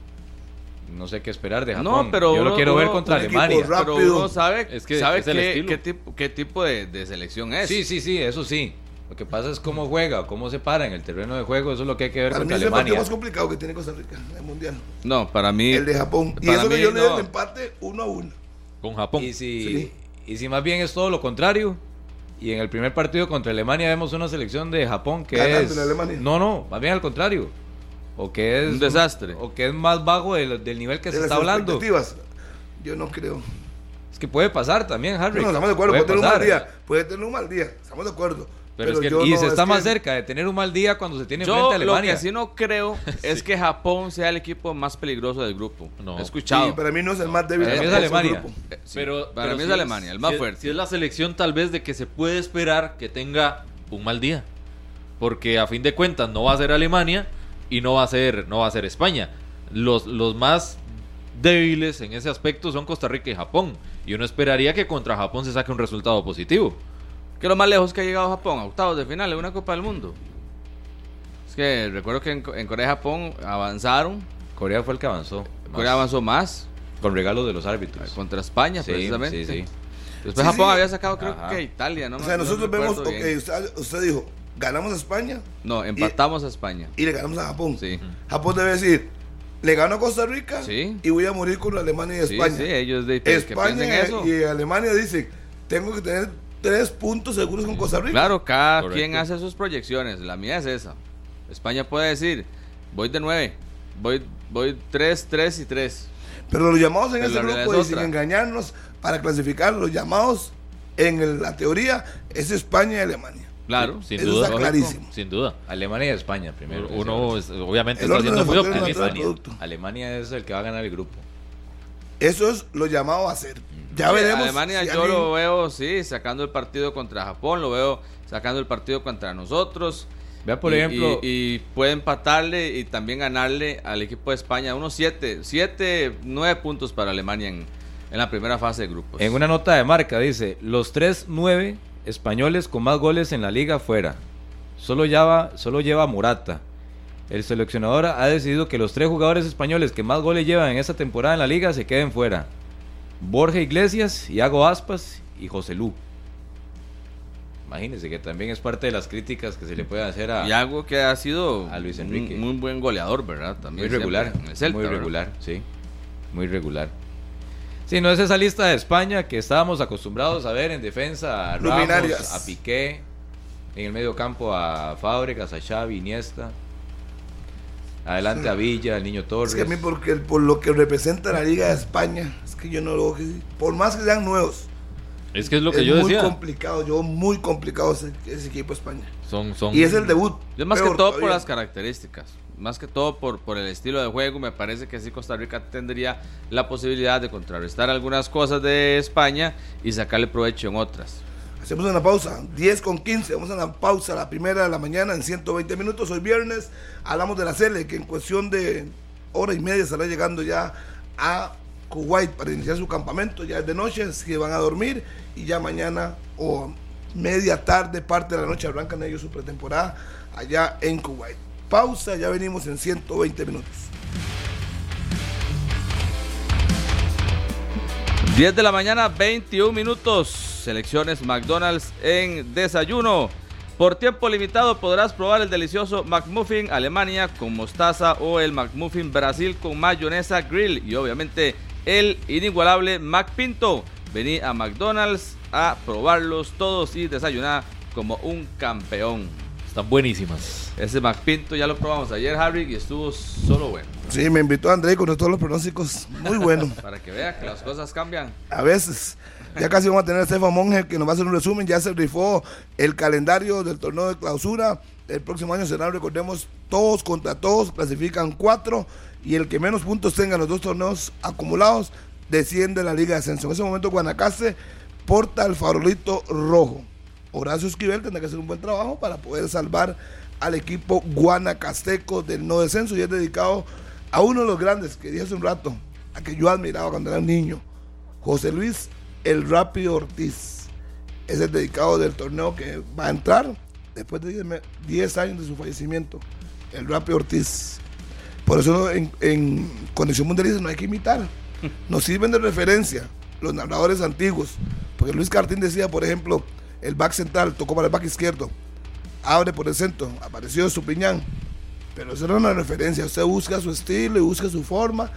No sé qué esperar de Japón. No, pero yo lo uno- quiero ver contra Alemania. rápido. Pero uno sabe, Es que sabe es qué, tipo, qué tipo de, de selección es. Sí, sí, sí, eso sí. Lo que pasa es cómo juega, cómo se para en el terreno de juego. Eso es lo que hay que ver Para mí contra es el Alemania. más complicado que tiene Costa Rica en el mundial. No, para mí. El de Japón. Y eso que yo le doy no. el empate uno a uno. Con Japón. Y si, Sí. y si más bien es todo lo contrario, y en el primer partido contra Alemania vemos una selección de Japón que Ganando es... en Alemania. No, no, más bien al contrario. O que es... Un desastre. O que es más bajo del, del nivel que De se las está hablando. Yo no creo. Es que puede pasar también, Harry. No, estamos de acuerdo. Puede Puede tener un mal pasar. día. Puede tener un mal día. Estamos de acuerdo. Pero Pero, es que- yo Y no, se es está más que- cerca de tener un mal día cuando se tiene Yo frente a lo Alemania. que sí no creo es que Japón sea el equipo más peligroso del grupo. No. He escuchado. Sí, para mí no es el más débil. Para mí es Alemania. grupo. Eh, sí, pero para pero mí si es Alemania, el más si fuerte. Si es la selección tal vez de que se puede esperar que tenga un mal día. Porque a fin de cuentas no va a ser Alemania y no va a ser, no va a ser España. Los, los más débiles en ese aspecto son Costa Rica y Japón. Y uno esperaría que contra Japón se saque un resultado positivo. ¿Qué es lo más lejos que ha llegado Japón? A octavos de final de una Copa del Mundo. Es que recuerdo que en, en Corea y Japón avanzaron. Corea fue el que avanzó. Corea más, avanzó más Con regalos de los árbitros. contra España, Sí, precisamente. sí, sí. Después Sí, Japón sí. había sacado, creo Ajá. que Italia, ¿no? O sea, No nosotros vemos, ok, bien. usted, usted dijo, ganamos a España No, empatamos a España. y le ganamos a Japón. Sí. Japón debe decir, le gano a Costa Rica Sí. y voy a morir con Alemania y Sí, España. sí, ellos de, que España eso. y Alemania dicen, tengo que tener tres puntos seguros con Costa Rica. Claro, cada Correcto. quien hace sus proyecciones. La mía es esa. España puede decir, voy de 9, voy, voy 3, 3 y 3. Pero los llamados en Pero ese grupo, y es sin engañarnos, para clasificar, los llamados en el- la teoría es España y Alemania. Claro, sin Eso duda. está clarísimo. Sin duda. Alemania y España primero. Uno es- obviamente El está siendo muy optimista. Alemania. es el que va a ganar el grupo. Eso es lo llamado a hacer. Ya Sí, veremos. Alemania si yo alguien- lo veo, sí, sacando el partido contra Japón, lo veo sacando el partido contra nosotros. Vea, por Y- ejemplo, Y, y puede empatarle y también ganarle al equipo de España unos 7, 7, 9 puntos para Alemania en, en la primera fase de grupos. en una nota de marca dice, los tres nueve españoles con más goles en la liga fuera. Solo lleva, solo lleva Morata. El seleccionador ha decidido que los tres jugadores españoles que más goles llevan en esta temporada en la liga se queden fuera. Borja Iglesias, Iago Aspas y José Lu. Imagínense que también es parte de las críticas que se le puede hacer a... Y algo que ha sido a Luis un- Enrique. muy buen goleador, ¿verdad? También Muy regular, Celta, muy ¿verdad? regular, sí, muy regular. Sí, no es esa lista de España que estábamos acostumbrados a ver en defensa a Ramos, a Piqué, en el medio campo a Fábregas, a Xavi, Iniesta, adelante a Villa, al Niño Torres. Es que a mí, porque, por lo que representa la Liga de España, es que yo no lo. Por más que sean nuevos, Es que es lo que es yo muy decía. complicado. Yo, muy complicado ese, ese equipo de España. Son, son, Y es el debut. Yo más peor que todo por las características, más que todo por, por el estilo de juego, me parece que sí Costa Rica tendría la posibilidad de contrarrestar algunas cosas de España y sacarle provecho en otras. Hacemos una pausa, 10 con 15. Vamos a una pausa, la primera de la mañana en 120 minutos. Hoy viernes hablamos de la Cele, que en cuestión de hora y media estará llegando ya a Kuwait para iniciar su campamento. Ya es de noche, así que van a dormir y ya mañana o media tarde, parte de la noche, arrancan ellos su pretemporada allá en Kuwait. Pausa, ya venimos en 120 minutos. 10 de la mañana, 21 minutos. Selecciones McDonald's en desayuno. Por tiempo limitado podrás probar el delicioso McMuffin Alemania con mostaza o el McMuffin Brasil con mayonesa grill y obviamente el inigualable McPinto. Vení a McDonald's a probarlos todos y desayunar como un campeón. Están buenísimas. Ese McPinto ya lo probamos ayer, Harry, y estuvo solo bueno. Sí, me invitó André con todos los pronósticos. Muy bueno. Para que vea que las cosas cambian. a veces. Ya casi vamos a tener a Estefan Monge que nos va a hacer un resumen. Ya se rifó el calendario del torneo de clausura. El próximo año será, recordemos, todos contra todos. Clasifican cuatro. Y el que menos puntos tenga en los dos torneos acumulados desciende a la Liga de Ascenso. En ese momento, Guanacaste porta el farolito rojo. Horacio Esquivel tendrá que hacer un buen trabajo para poder salvar al equipo guanacasteco del no descenso. Y es dedicado a uno de los grandes que dije hace un rato, a que yo admiraba cuando era niño. José Luis El Rápido Ortiz. Es el dedicado del torneo que va a entrar después de 10 me- 10 años de su fallecimiento. El Rápido Ortiz. Por eso en, en condición mundialista no hay que imitar. Nos sirven de referencia los narradores antiguos. Porque Luis Cartín decía, por ejemplo, el back central tocó para el back izquierdo. Abre por el centro. Apareció Supiñán. Pero eso era una referencia. Usted busca su estilo y busca su forma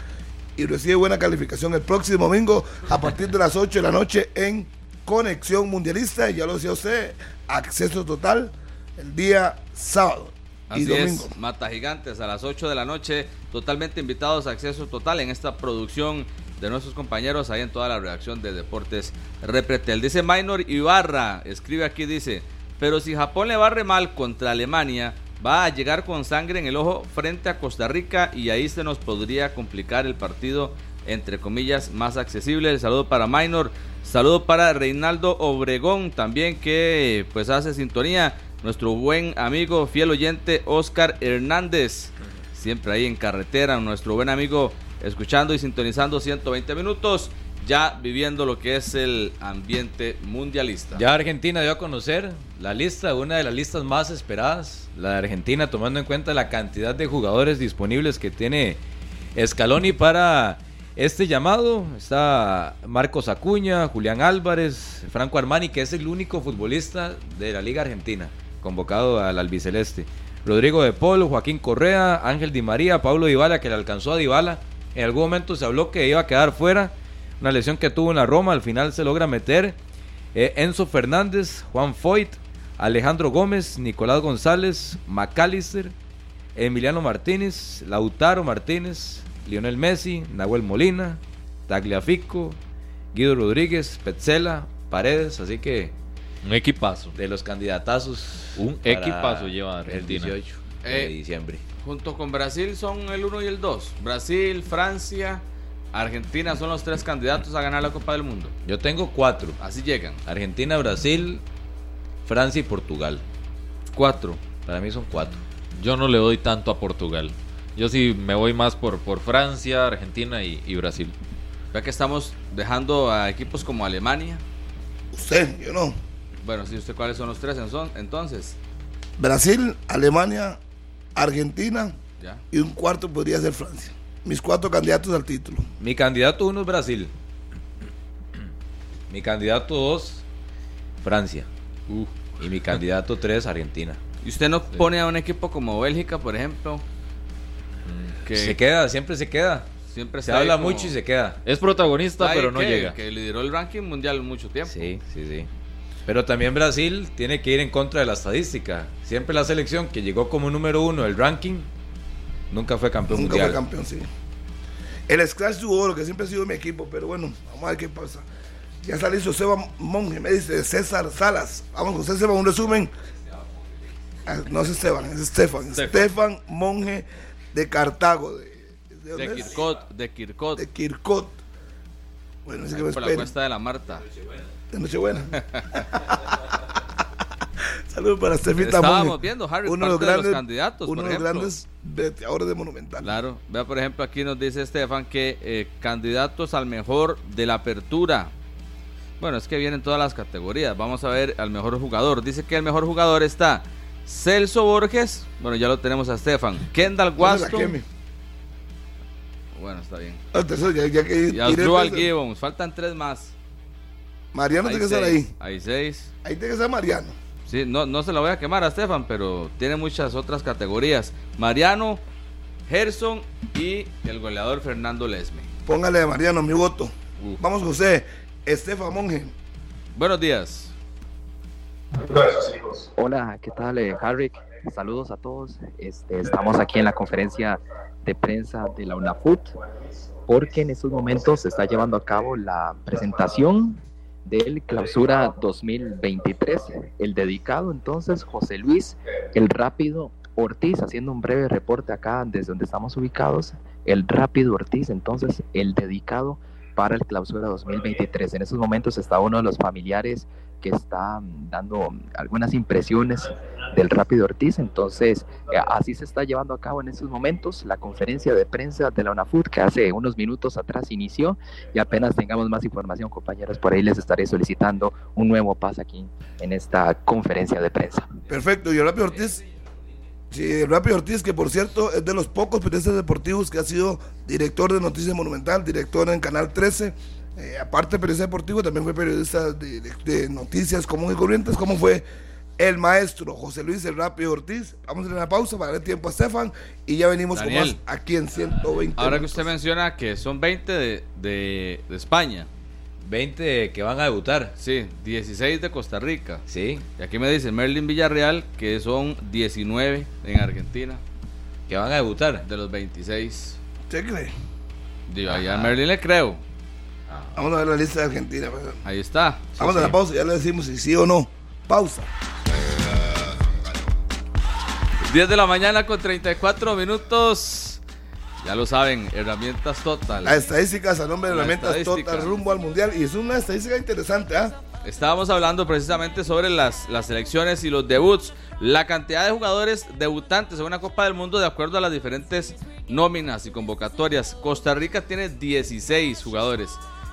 y recibe buena calificación el próximo domingo a partir de las 8 de la noche en Conexión Mundialista. Y ya lo decía usted, acceso total el día sábado y Así domingo. es, Mata Gigantes a las 8 de la noche, totalmente invitados a acceso total en esta producción de nuestros compañeros ahí en toda la redacción de Deportes Repretel. Dice Minor Ibarra, escribe aquí, dice, pero si Japón le barre mal contra Alemania, va a llegar con sangre en el ojo frente a Costa Rica y ahí se nos podría complicar el partido, entre comillas, más accesible. Saludo para Minor, saludo para Reinaldo Obregón también que pues hace sintonía nuestro buen amigo, fiel oyente, Oscar Hernández. Siempre ahí en carretera, nuestro buen amigo, escuchando y sintonizando 120 minutos, ya viviendo lo que es el ambiente mundialista. Ya Argentina dio a conocer la lista, una de las listas más esperadas, la de Argentina, tomando en cuenta la cantidad de jugadores disponibles que tiene Scaloni para este llamado. Está Marcos Acuña, Julián Álvarez, Franco Armani, que es el único futbolista de la Liga Argentina convocado al albiceleste. Rodrigo de Polo, Joaquín Correa, Ángel Di María, Pablo Dybala, que le alcanzó a Dybala. En algún momento se habló que iba a quedar fuera. Una lesión que tuvo en la Roma, al final se logra meter. Eh, Enzo Fernández, Juan Foyt, Alejandro Gómez, Nicolás González, McAllister, Emiliano Martínez, Lautaro Martínez, Lionel Messi, Nahuel Molina, Tagliafico, Guido Rodríguez, Petzela, Paredes, así que Un equipazo. de los candidatazos. Un equipazo lleva el Argentina. 18 de Eh, diciembre. Junto con Brasil son el 1 y el 2. Brasil, Francia, Argentina son los tres candidatos a ganar la Copa del Mundo. Yo tengo cuatro. Así llegan. Argentina, Brasil, Francia y Portugal. Cuatro. Para mí son cuatro. Yo no le doy tanto a Portugal. Yo sí me voy más por, por Francia, Argentina y, y Brasil. Vea que estamos dejando a equipos como Alemania. Usted, yo no. Bueno, sí, ¿usted cuáles son los tres entonces? Brasil, Alemania, Argentina Ya. y un cuarto podría ser Francia. Mis cuatro candidatos al título. Mi candidato uno es Brasil. Mi candidato dos, Francia. Y mi candidato tres, Argentina. ¿Y usted no pone a un equipo como Bélgica, por ejemplo? Que Se queda, siempre se queda. siempre Se habla como- mucho y se queda. Es protagonista, Ay, pero no que- llega. Que lideró el ranking mundial mucho tiempo. Sí, sí, sí. Pero también Brasil tiene que ir en contra de la estadística. Siempre la selección que llegó como número uno del ranking nunca fue campeón Nunca mundial. fue campeón, sí. El Scratch de Oro, que siempre ha sido mi equipo, pero bueno, vamos a ver qué pasa. Ya sale Joseba Monge, me dice César Salas. Vamos con César, un resumen. Ah, No es Esteban, es Estefan. Estefan. Monge de Cartago. ¿De, de De es? Kirkot, de Kirkot. De Kirkot. Bueno, así que me por la cuesta de la Marta. De Nochebuena. Saludos para Estefita Estábamos viendo, Harry, uno de los parte de los grandes, candidatos, Uno por de los grandes veteadores de Monumental. Claro, vea por ejemplo aquí nos dice Estefan que eh, candidatos al mejor de la apertura. Bueno, es que vienen todas las categorías. Vamos a ver al mejor jugador. Dice que el mejor jugador está Celso Borges. Bueno, ya lo tenemos a Estefan. Kendall Entonces, ¿a qué Waston. Bueno, está bien. Ah, ya, ya que Y tiré Asdrúbal tres, Gibbons. Faltan tres más. Mariano tiene que estar seis. ahí. Hay seis. Ahí tiene que estar Mariano. Sí, no, no se lo voy a quemar a Estefan, pero tiene muchas otras categorías. Mariano, Gerson y el goleador Fernando Lesme. Póngale a Mariano mi voto. Uh. Vamos José. Estefan Monge. Buenos días. Hola, ¿qué tal, eh, Harry? Saludos a todos. Este, estamos aquí en la conferencia de prensa de la UNAFUT porque en estos momentos se está llevando a cabo la presentación del clausura 2023. El dedicado entonces, José Luis, el rápido Ortiz, haciendo un breve reporte acá desde donde estamos ubicados. El rápido Ortiz, entonces, el dedicado para el clausura 2023. En estos momentos está uno de los familiares que está dando algunas impresiones del Rápido Ortiz. Entonces, eh, así se está llevando a cabo en estos momentos la conferencia de prensa de la UNAFUT que hace unos minutos atrás inició y apenas tengamos más información, compañeros, por ahí les estaré solicitando un nuevo paso aquí en esta conferencia de prensa. Perfecto. Y el Rápido Ortiz. Sí, el Rápido Ortiz, que por cierto es de los pocos periodistas deportivos que ha sido director de Noticias Monumental, director en Canal 13. Eh, aparte de periodista deportivo, también fue periodista de, de- de noticias comunes y corrientes. ¿Cómo fue el maestro José Luis el Rápido Ortiz? Vamos a una pausa para darle tiempo a Estefan y ya venimos Daniel. con más aquí en 120. Ahora que usted menciona que son 20 de, de- de España. 20 que van a debutar. Sí, 16 de Costa Rica. Sí, Y aquí me dice Merlin Villarreal que son 19 en Argentina que van a debutar. de los 26. ¿Usted cree? Digo, ahí a Merlin le creo. Vamos a ver la lista de Argentina. pues. Ahí está. Vamos a la pausa, ya le decimos si sí o no. Pausa. 10 de la mañana con 34 minutos. Ya lo saben, herramientas total. Las estadísticas a nombre de La herramientas total rumbo al mundial. Y es una estadística interesante, ¿ah? Estábamos hablando precisamente sobre las, las selecciones y los debuts. La cantidad de jugadores debutantes en una Copa del Mundo de acuerdo a las diferentes nóminas y convocatorias. Costa Rica tiene 16 jugadores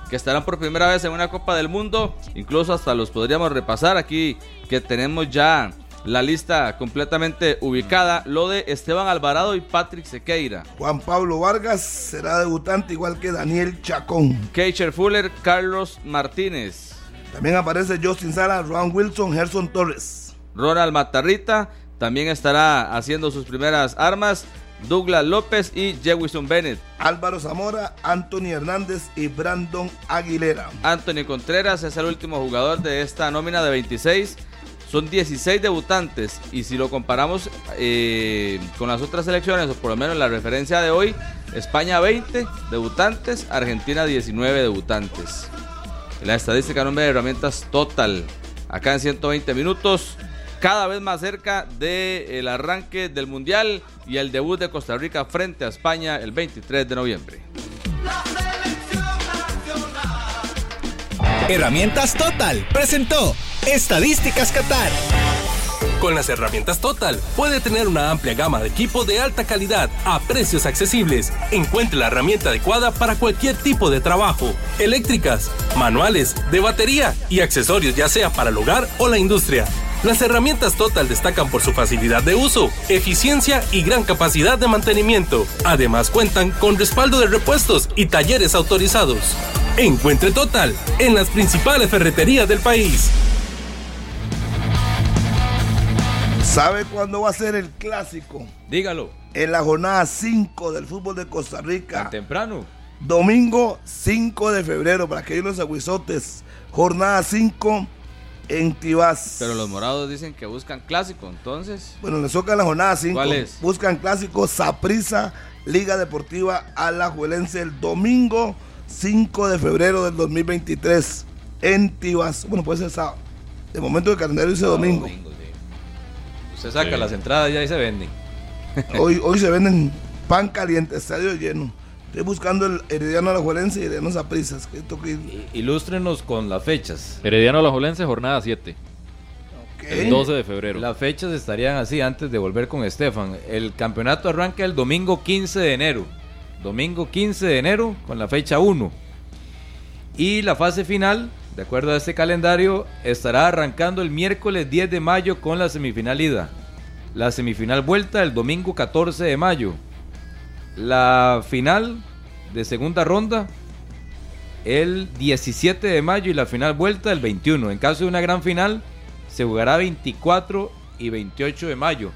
que estarán por primera vez en una Copa del Mundo. Incluso hasta los podríamos repasar aquí que tenemos ya la lista completamente ubicada. Lo de Esteban Alvarado y Patrick Sequeira. Juan Pablo Vargas será debutante igual que Daniel Chacón. Keicher Fuller, Carlos Martínez. También aparece Justin Sala, Ron Wilson, Gerson Torres. Ronald Matarrita también estará haciendo sus primeras armas. Douglas López y Jewison Bennett. Álvaro Zamora, Anthony Hernández y Brandon Aguilera. Anthony Contreras es el último jugador de esta nómina de 26. Son 16 debutantes y si lo comparamos eh, con las otras selecciones, o por lo menos la referencia de hoy, España 20 debutantes, Argentina 19 debutantes. La estadística nombre de herramientas total, acá en 120 minutos, cada vez más cerca del arranque del Mundial y el debut de Costa Rica frente a España el 23 de noviembre. Herramientas Total presentó Estadísticas Qatar. Con las herramientas Total puede tener una amplia gama de equipo de alta calidad a precios accesibles. Encuentre la herramienta adecuada para cualquier tipo de trabajo. Eléctricas, manuales, de batería y accesorios ya sea para el hogar o la industria. Las herramientas Total destacan por su facilidad de uso, eficiencia y gran capacidad de mantenimiento. Además cuentan con respaldo de repuestos y talleres autorizados. Encuentre Total en las principales ferreterías del país. ¿Sabe cuándo va a ser el clásico? Dígalo. En la jornada 5 del fútbol de Costa Rica. Tan temprano. Domingo 5 de febrero, para aquellos los aguizotes. Jornada 5 en Tibás. Pero los morados dicen que buscan clásico, entonces. Bueno, les toca la jornada 5. ¿Cuál es? Buscan clásico Saprisa, Liga Deportiva Alajuelense el domingo 5 de febrero del 2023 en Tibás. Bueno, puede ser sábado. De momento el calendario dice domingo. domingo. Usted saca las entradas y se venden. Hoy, hoy se venden pan caliente, estadio lleno. Estoy buscando el Herediano Alajuelense y Herediano. Que ir. Ilústrenos con las fechas. Herediano Alajuelense, jornada 7. El 12 de febrero. Las fechas estarían así antes de volver con Estefan. El campeonato arranca el domingo 15 de enero. Domingo 15 de enero con la fecha 1. Y la fase final, de acuerdo a este calendario, estará arrancando el miércoles 10 de mayo con la semifinal ida. La semifinal vuelta el domingo 14 de mayo. La final de segunda ronda el 17 de mayo y la final vuelta el 21. En caso de una gran final, se jugará 24 y 28 de mayo.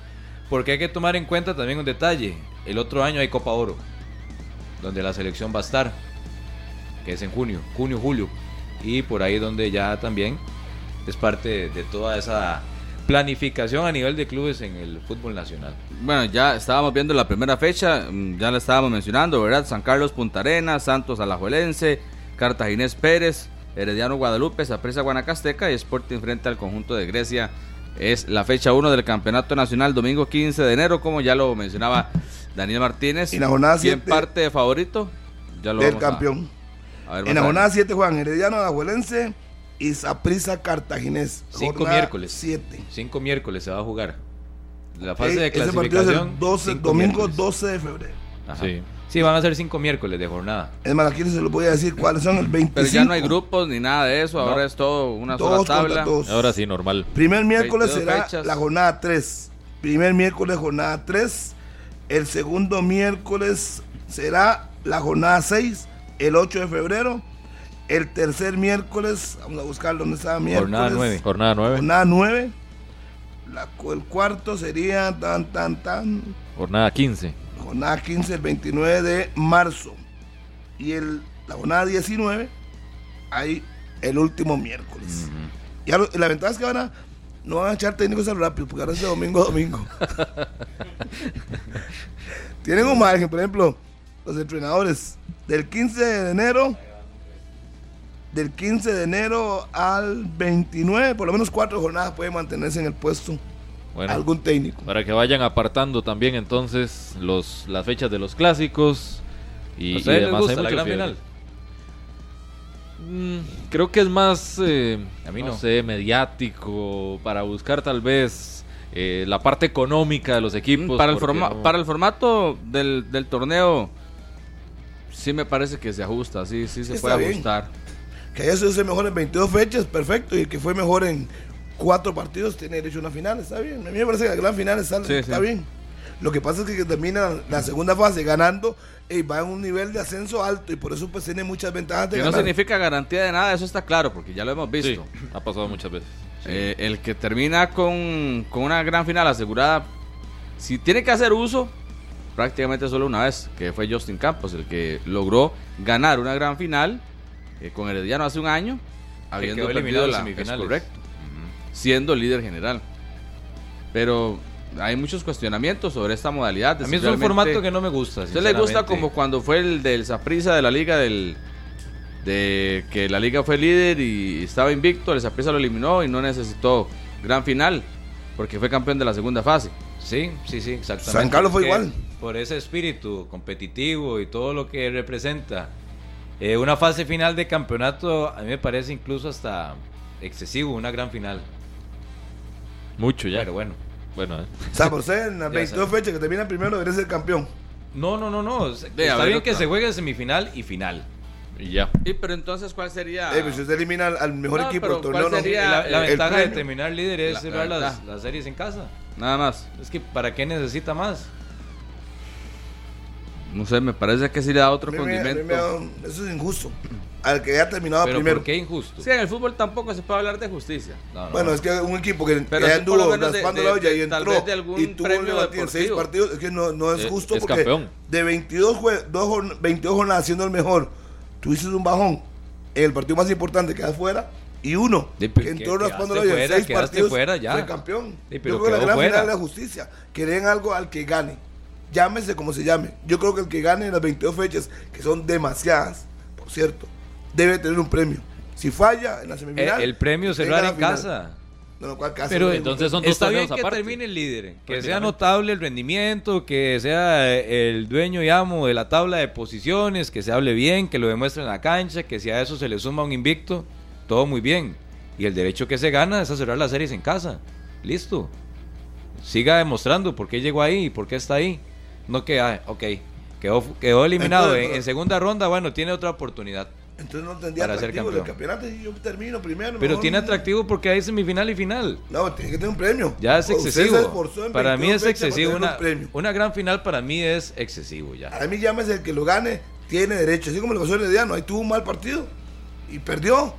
Porque hay que tomar en cuenta también un detalle. El otro año hay Copa Oro, donde la selección va a estar, que es en junio, junio, julio. Y por ahí donde ya también es parte de toda esa planificación a nivel de clubes en el fútbol nacional. Bueno, ya estábamos viendo la primera fecha, mm, ya la estábamos mencionando, ¿verdad? San Carlos Punta Arenas, Santos Alajuelense, Cartaginés Pérez, Herediano Guadalupe, Saprissa Guanacasteca y Sporting frente al conjunto de Grecia. Es la fecha 1 del Campeonato Nacional, domingo 15 de enero, como ya lo mencionaba Daniel Martínez. Y la jornada ¿Quién parte de favorito? Ya lo del vamos campeón. a ver En la jornada 7 juegan Herediano Alajuelense y Saprisa Cartaginés. Cinco Jornada miércoles. 7. Cinco miércoles se va a jugar. La fase de Ese partido es clasificación. el 12, cinco domingo miércoles. 12 de febrero. Ajá. Sí. Sí, van a ser cinco miércoles de jornada. Es más, aquí se los voy a decir cuáles son el 25. Pero ya no hay grupos ni nada de eso, ahora No. es todo una Todos sola tabla. todos. Ahora sí, normal. Primer miércoles 22 será fechas. la jornada 3. Primer miércoles, jornada 3. El segundo miércoles será la jornada 6, el 8 de febrero. El tercer miércoles, vamos a buscar dónde está miércoles. Jornada nueve. Jornada 9. Jornada 9. La- el cuarto sería tan, tan, tan. Jornada 15. Jornada 15, el 29 de marzo. Y el, la jornada 19, ahí el último miércoles. Y ahora, la ventaja es que ahora no van a echar técnicos al rápido, porque ahora es de domingo a domingo. Tienen un margen, por ejemplo, los entrenadores, del 15 de enero, del 15 de enero al 29, por lo menos cuatro jornadas puede mantenerse en el puesto Bueno, algún técnico. para que vayan apartando también entonces los las fechas de los clásicos y, ¿A y demás. gusta Hay la gran final? Mm, creo que es más, eh, A mí no no. sé, mediático, para buscar tal vez eh, la parte económica de los equipos. Para, el porque forma- no- para el formato del, del torneo, sí me parece que se ajusta, sí, sí se Está puede bien. ajustar. Que haya sido mejor en 22 fechas, perfecto. Y el que fue mejor en cuatro partidos tiene derecho a una final, está bien. A mí me parece que la gran final está, Sí, está sí. bien. Lo que pasa es que termina la segunda fase ganando y va en un nivel de ascenso alto y por eso pues tiene muchas ventajas de Que no significa garantía de nada, eso está claro, porque ya lo hemos Sí, visto. ha pasado muchas veces. Eh, el que termina con, con una gran final asegurada, si tiene que hacer uso, prácticamente solo una vez, que fue Justin Campos, el que logró ganar una gran final eh, con Herediano hace un año, habiendo perdido eliminado la. Es correcto. siendo líder general. Pero hay muchos cuestionamientos sobre esta modalidad. de A si mí es un formato que no me gusta. ¿A usted le gusta como cuando fue el del Saprissa de la liga del de que la liga fue líder y estaba invicto, el Saprissa lo eliminó y no necesitó gran final porque fue campeón de la segunda fase. Sí, sí, sí, exactamente. San Carlos fue Porque igual. Por ese espíritu competitivo y todo lo que representa. eh, una fase final de campeonato a mí me parece incluso hasta excesivo, una gran final. Mucho ya. Pero bueno. Bueno, eh. O sea, por en las Ya 22 sabe. fechas que termina primero debería ser campeón. No, no, no, no. Está ver, bien que se juegue semifinal y final. Y ya. Y pero entonces ¿cuál sería? Eh, pues si usted elimina al, al mejor No, equipo pero del torneo, ¿cuál no. sería La, la el ventaja de terminar líder es La- la cerrar las, las series en casa. Nada más. Es que ¿para qué necesita más? No sé, me parece que sí le da otro A mí me- a mí me condimento. da- eso es injusto. Al que haya terminado Pero primero. ¿por qué injusto? Sí, en el fútbol tampoco se puede hablar de justicia. No, no. Bueno, es que un equipo que, Pero sí, lo anduvo raspando de- la olla y entró y tuvo batir seis partidos, es que no, no es Es- justo es porque campeón. de 22, jue- dos jorn- 22 jornadas siendo el mejor, tuviste un bajón en el partido más importante que afuera y uno Sí, que entró raspando la en fuera, seis partidos fuera ya. fue campeón. Sí, pero Yo creo que la gran fuera. final es la justicia, que den algo al que gane. Llámese como se llame. Yo creo que el que gane en las 22 fechas, que son demasiadas, por cierto, debe tener un premio. Si falla en la Eh, semifinal, el premio que cerrar tenga en la final. casa. Pero No, entonces son dos está bien que aparte. termine el líder, que sea notable el rendimiento, que sea el dueño y amo de la tabla de posiciones, que se hable bien, que lo demuestre en la cancha, que si a eso se le suma un invicto, todo muy bien. Y el derecho que se gana es a cerrar las series en casa. Listo. Siga demostrando por qué llegó ahí y por qué está ahí. No que, ah, ok, quedó, quedó eliminado Entonces, en, en segunda ronda, bueno, tiene otra oportunidad. Entonces no tendría Para ser atractivo el campeón. campeonato y yo termino primero. Pero tiene atractivo porque hay semifinal y final. No, tiene que tener un premio. Ya es excesivo. Para mí 22 es excesivo. Una, un una gran final para mí es excesivo ya. A mí llámese el que lo gane, tiene derecho. Así como le pasó a Herediano, ahí tuvo un mal partido y perdió.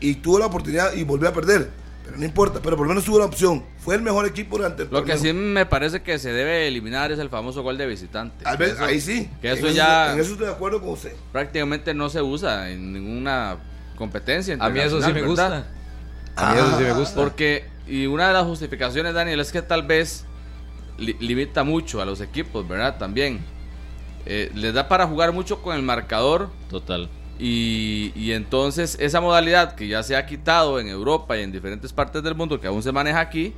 Y tuvo la oportunidad y volvió a perder. Pero no importa, pero por lo menos tuvo la opción. Fue el mejor equipo durante el Lo que sí me parece que se debe eliminar es el famoso gol de visitante. Tal vez, Eso- ahí sí. Que En eso eso- ya En eso estoy de acuerdo con usted. prácticamente no se usa en ninguna competencia. A mí eso sí me gusta. ¿verdad? A mí eso sí me gusta. Porque, y una de las justificaciones, Daniel, es que tal vez li- limita mucho a los equipos, ¿verdad? También. Eh, les da para jugar mucho con el marcador Total. Y, y entonces esa modalidad que ya se ha quitado en Europa y en diferentes partes del mundo, que aún se maneja aquí,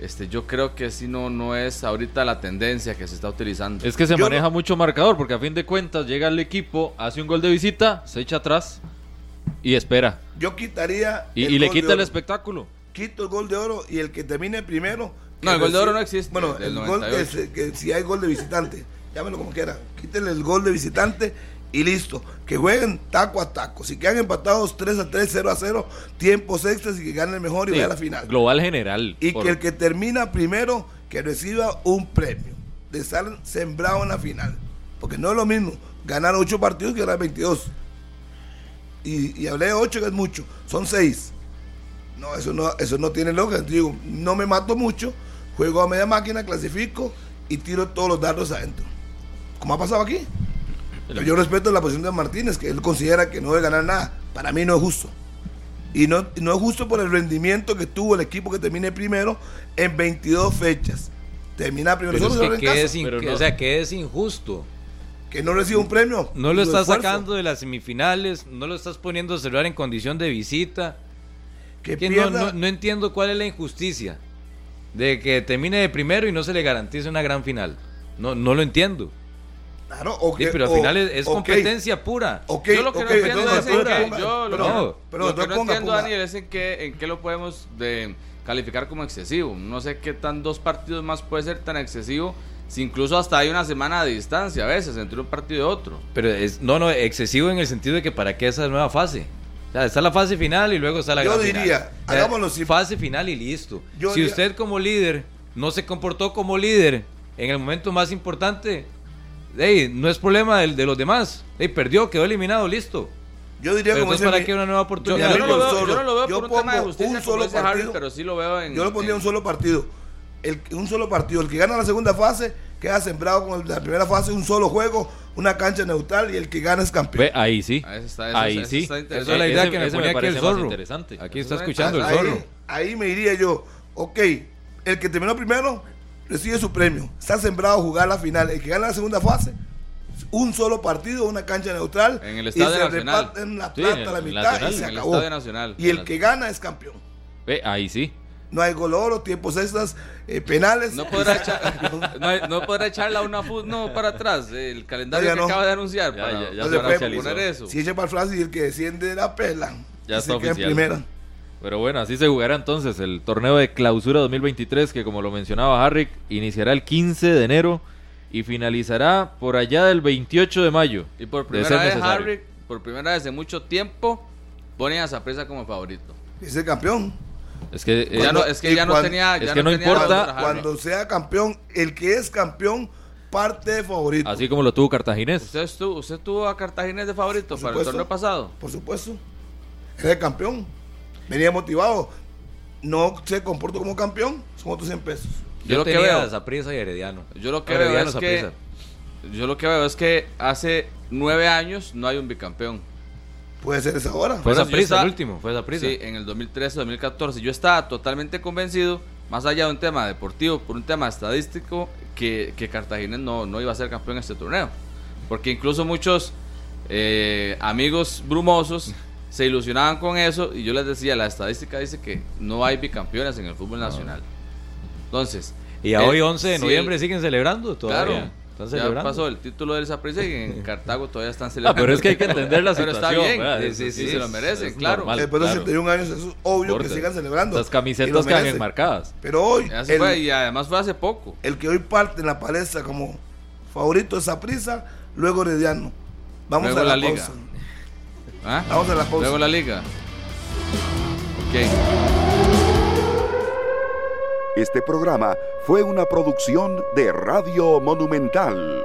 este, yo creo que sí no, no es ahorita la tendencia que se está utilizando. Es que se Yo maneja no- mucho marcador, porque a fin de cuentas llega el equipo, hace un gol de visita, se echa atrás y espera. Yo quitaría. Y, y le quita el oro. espectáculo. Quito el gol de oro y el que termine primero. No, el gol de oro no existe, Bueno, el gol que, 98. se- que si hay gol de visitante, llámelo como quiera. Quítenle el gol de visitante y listo. Que jueguen taco a taco. Si quedan empatados 3 a 3, 0 a 0, tiempos extras y que gane el mejor y Sí, vaya a la final. Global general. Y por- que el que termina primero, que reciba un premio de estar sembrado en la final. Porque no es lo mismo ganar 8 partidos que ganar 22. Y, y hablé de 8 que es mucho, son 6. No, eso no, eso no tiene lógica. Digo, no me mato mucho, juego a media máquina, clasifico y tiro todos los dardos adentro. Como ha pasado aquí. Pero yo respeto la posición de Martínez, que él considera que no debe ganar nada. Para mí no es justo. Y no, no es justo por el rendimiento que tuvo el equipo que termine primero en 22 fechas. Termina primero. Pero Solo es que, en que casa. es in- Pero que- no. O sea, que es injusto. Que no recibe un premio. No lo estás esfuerzo. sacando de las semifinales, no lo estás poniendo a cerrar en condición de visita. Que Que no, pierda. no- no entiendo cuál es la injusticia de que termine de primero y no se le garantice una gran final. No, no lo entiendo. Claro, o Sí, pero al o- final es, competencia pura. ok, yo lo que no entiendo es en qué, yo lo, pero- no, pero lo que no no ponga, entiendo, ponga. Daniel, es en qué, en qué lo podemos de, calificar como excesivo. No sé qué tan dos partidos más puede ser tan excesivo, si incluso hasta hay una semana de distancia a veces entre un partido y otro. Pero es, no, no, excesivo en el sentido de que para qué esa nueva fase. O sea, está la fase final y luego está la Yo gran diría, final. O sea, hagámoslo simple. Fase final y listo. Yo si diría- usted como líder no se comportó como líder en el momento más importante, ey, no es problema del- de, los demás. Ey, perdió, quedó eliminado, listo. Yo diría Pero como entonces, ¿para mi- qué una nueva Yo, oportunidad? yo no, lo veo, solo. yo no lo veo Yo por un tema de justicia, un solo dice Harry, partido. pero sí lo veo en... Yo lo pondría en- un solo partido. El, un solo partido. El que gana la segunda fase, queda sembrado con la primera fase, un solo juego, una cancha neutral y el que gana es campeón. Ve, ahí sí. Ahí está, eso- ahí eso sí. está. Esa es la idea Ese- que me ponía aquí el parece más zorro. interesante. Aquí está escuchando el ahí, zorro. ahí me diría yo, ok, el que terminó primero recibe su premio. Está sembrado a jugar la final. El que gana la segunda fase, un solo partido, una cancha neutral. En el y Estadio se Nacional. reparten la Sí, plata en a la el mitad Nacional, y se en el acabó. Estadio Nacional. Y el que gana es campeón. Ahí sí. No hay gol oro, tiempos extras, eh, penales. No podrá, echar, no, hay- no podrá echarla una fut no para atrás. El calendario No, ya que no. acaba de anunciar. Ya, para, ya, ya No se se puede poner eso. Si echa para el frase y el que desciende la pela. Ya Y está se queda en oficial. primera. Pero bueno, así se jugará entonces el torneo de clausura 2023 que como lo mencionaba Harrick, iniciará el 15 de enero y finalizará por allá del 28 de mayo. Y por de primera vez. Harry, por primera vez en mucho tiempo, ponen a Saprissa como favorito. Es el campeón. Es que eh, ya no, es que ya no cuando- tenía. es ya que no tenía importa-. Cuando sea campeón, el que es campeón parte de favorito. así como lo tuvo Cartaginés. ¿Usted, estuvo, ¿Usted tuvo a Cartaginés de favorito Por para el torneo pasado? Por supuesto. Era el campeón. Venía motivado. No se comportó como campeón, son otros 100 pesos. Yo, lo que veo, a Saprissa y Herediano. yo lo que Herediano, veo es que yo lo que veo es que hace nueve años no hay un bicampeón. Puede ser esa hora. Fue el último, fue Saprissa. Sí, en el 2013-2014. Yo estaba totalmente convencido, más allá de un tema deportivo, por un tema estadístico, que, que Cartaginés no, no iba a ser campeón en este torneo. Porque incluso muchos eh, amigos brumosos se ilusionaban con eso y yo les decía, la estadística dice que no hay bicampeones en el fútbol nacional. Entonces... Y a hoy 11 de si noviembre el- siguen celebrando todavía. Claro. Están Ya pasó el título del Saprissa y en Cartago todavía están Ah, celebrando. pero es que hay que entender la Pero situación. está bien, ¿verdad? sí, sí, sí, se lo merecen, es claro. normal, Después de claro. 81 años, eso es obvio que sigan celebrando. Las camisetas quedan enmarcadas. Pero hoy, el, fue, y además fue hace poco. el que hoy parte en la palestra como favorito es Saprissa, luego Herediano. Vamos Luego a la, la liga. pausa. ¿Ah? Vamos a la pausa. Luego la liga. Ok. Este programa fue una producción de Radio Monumental.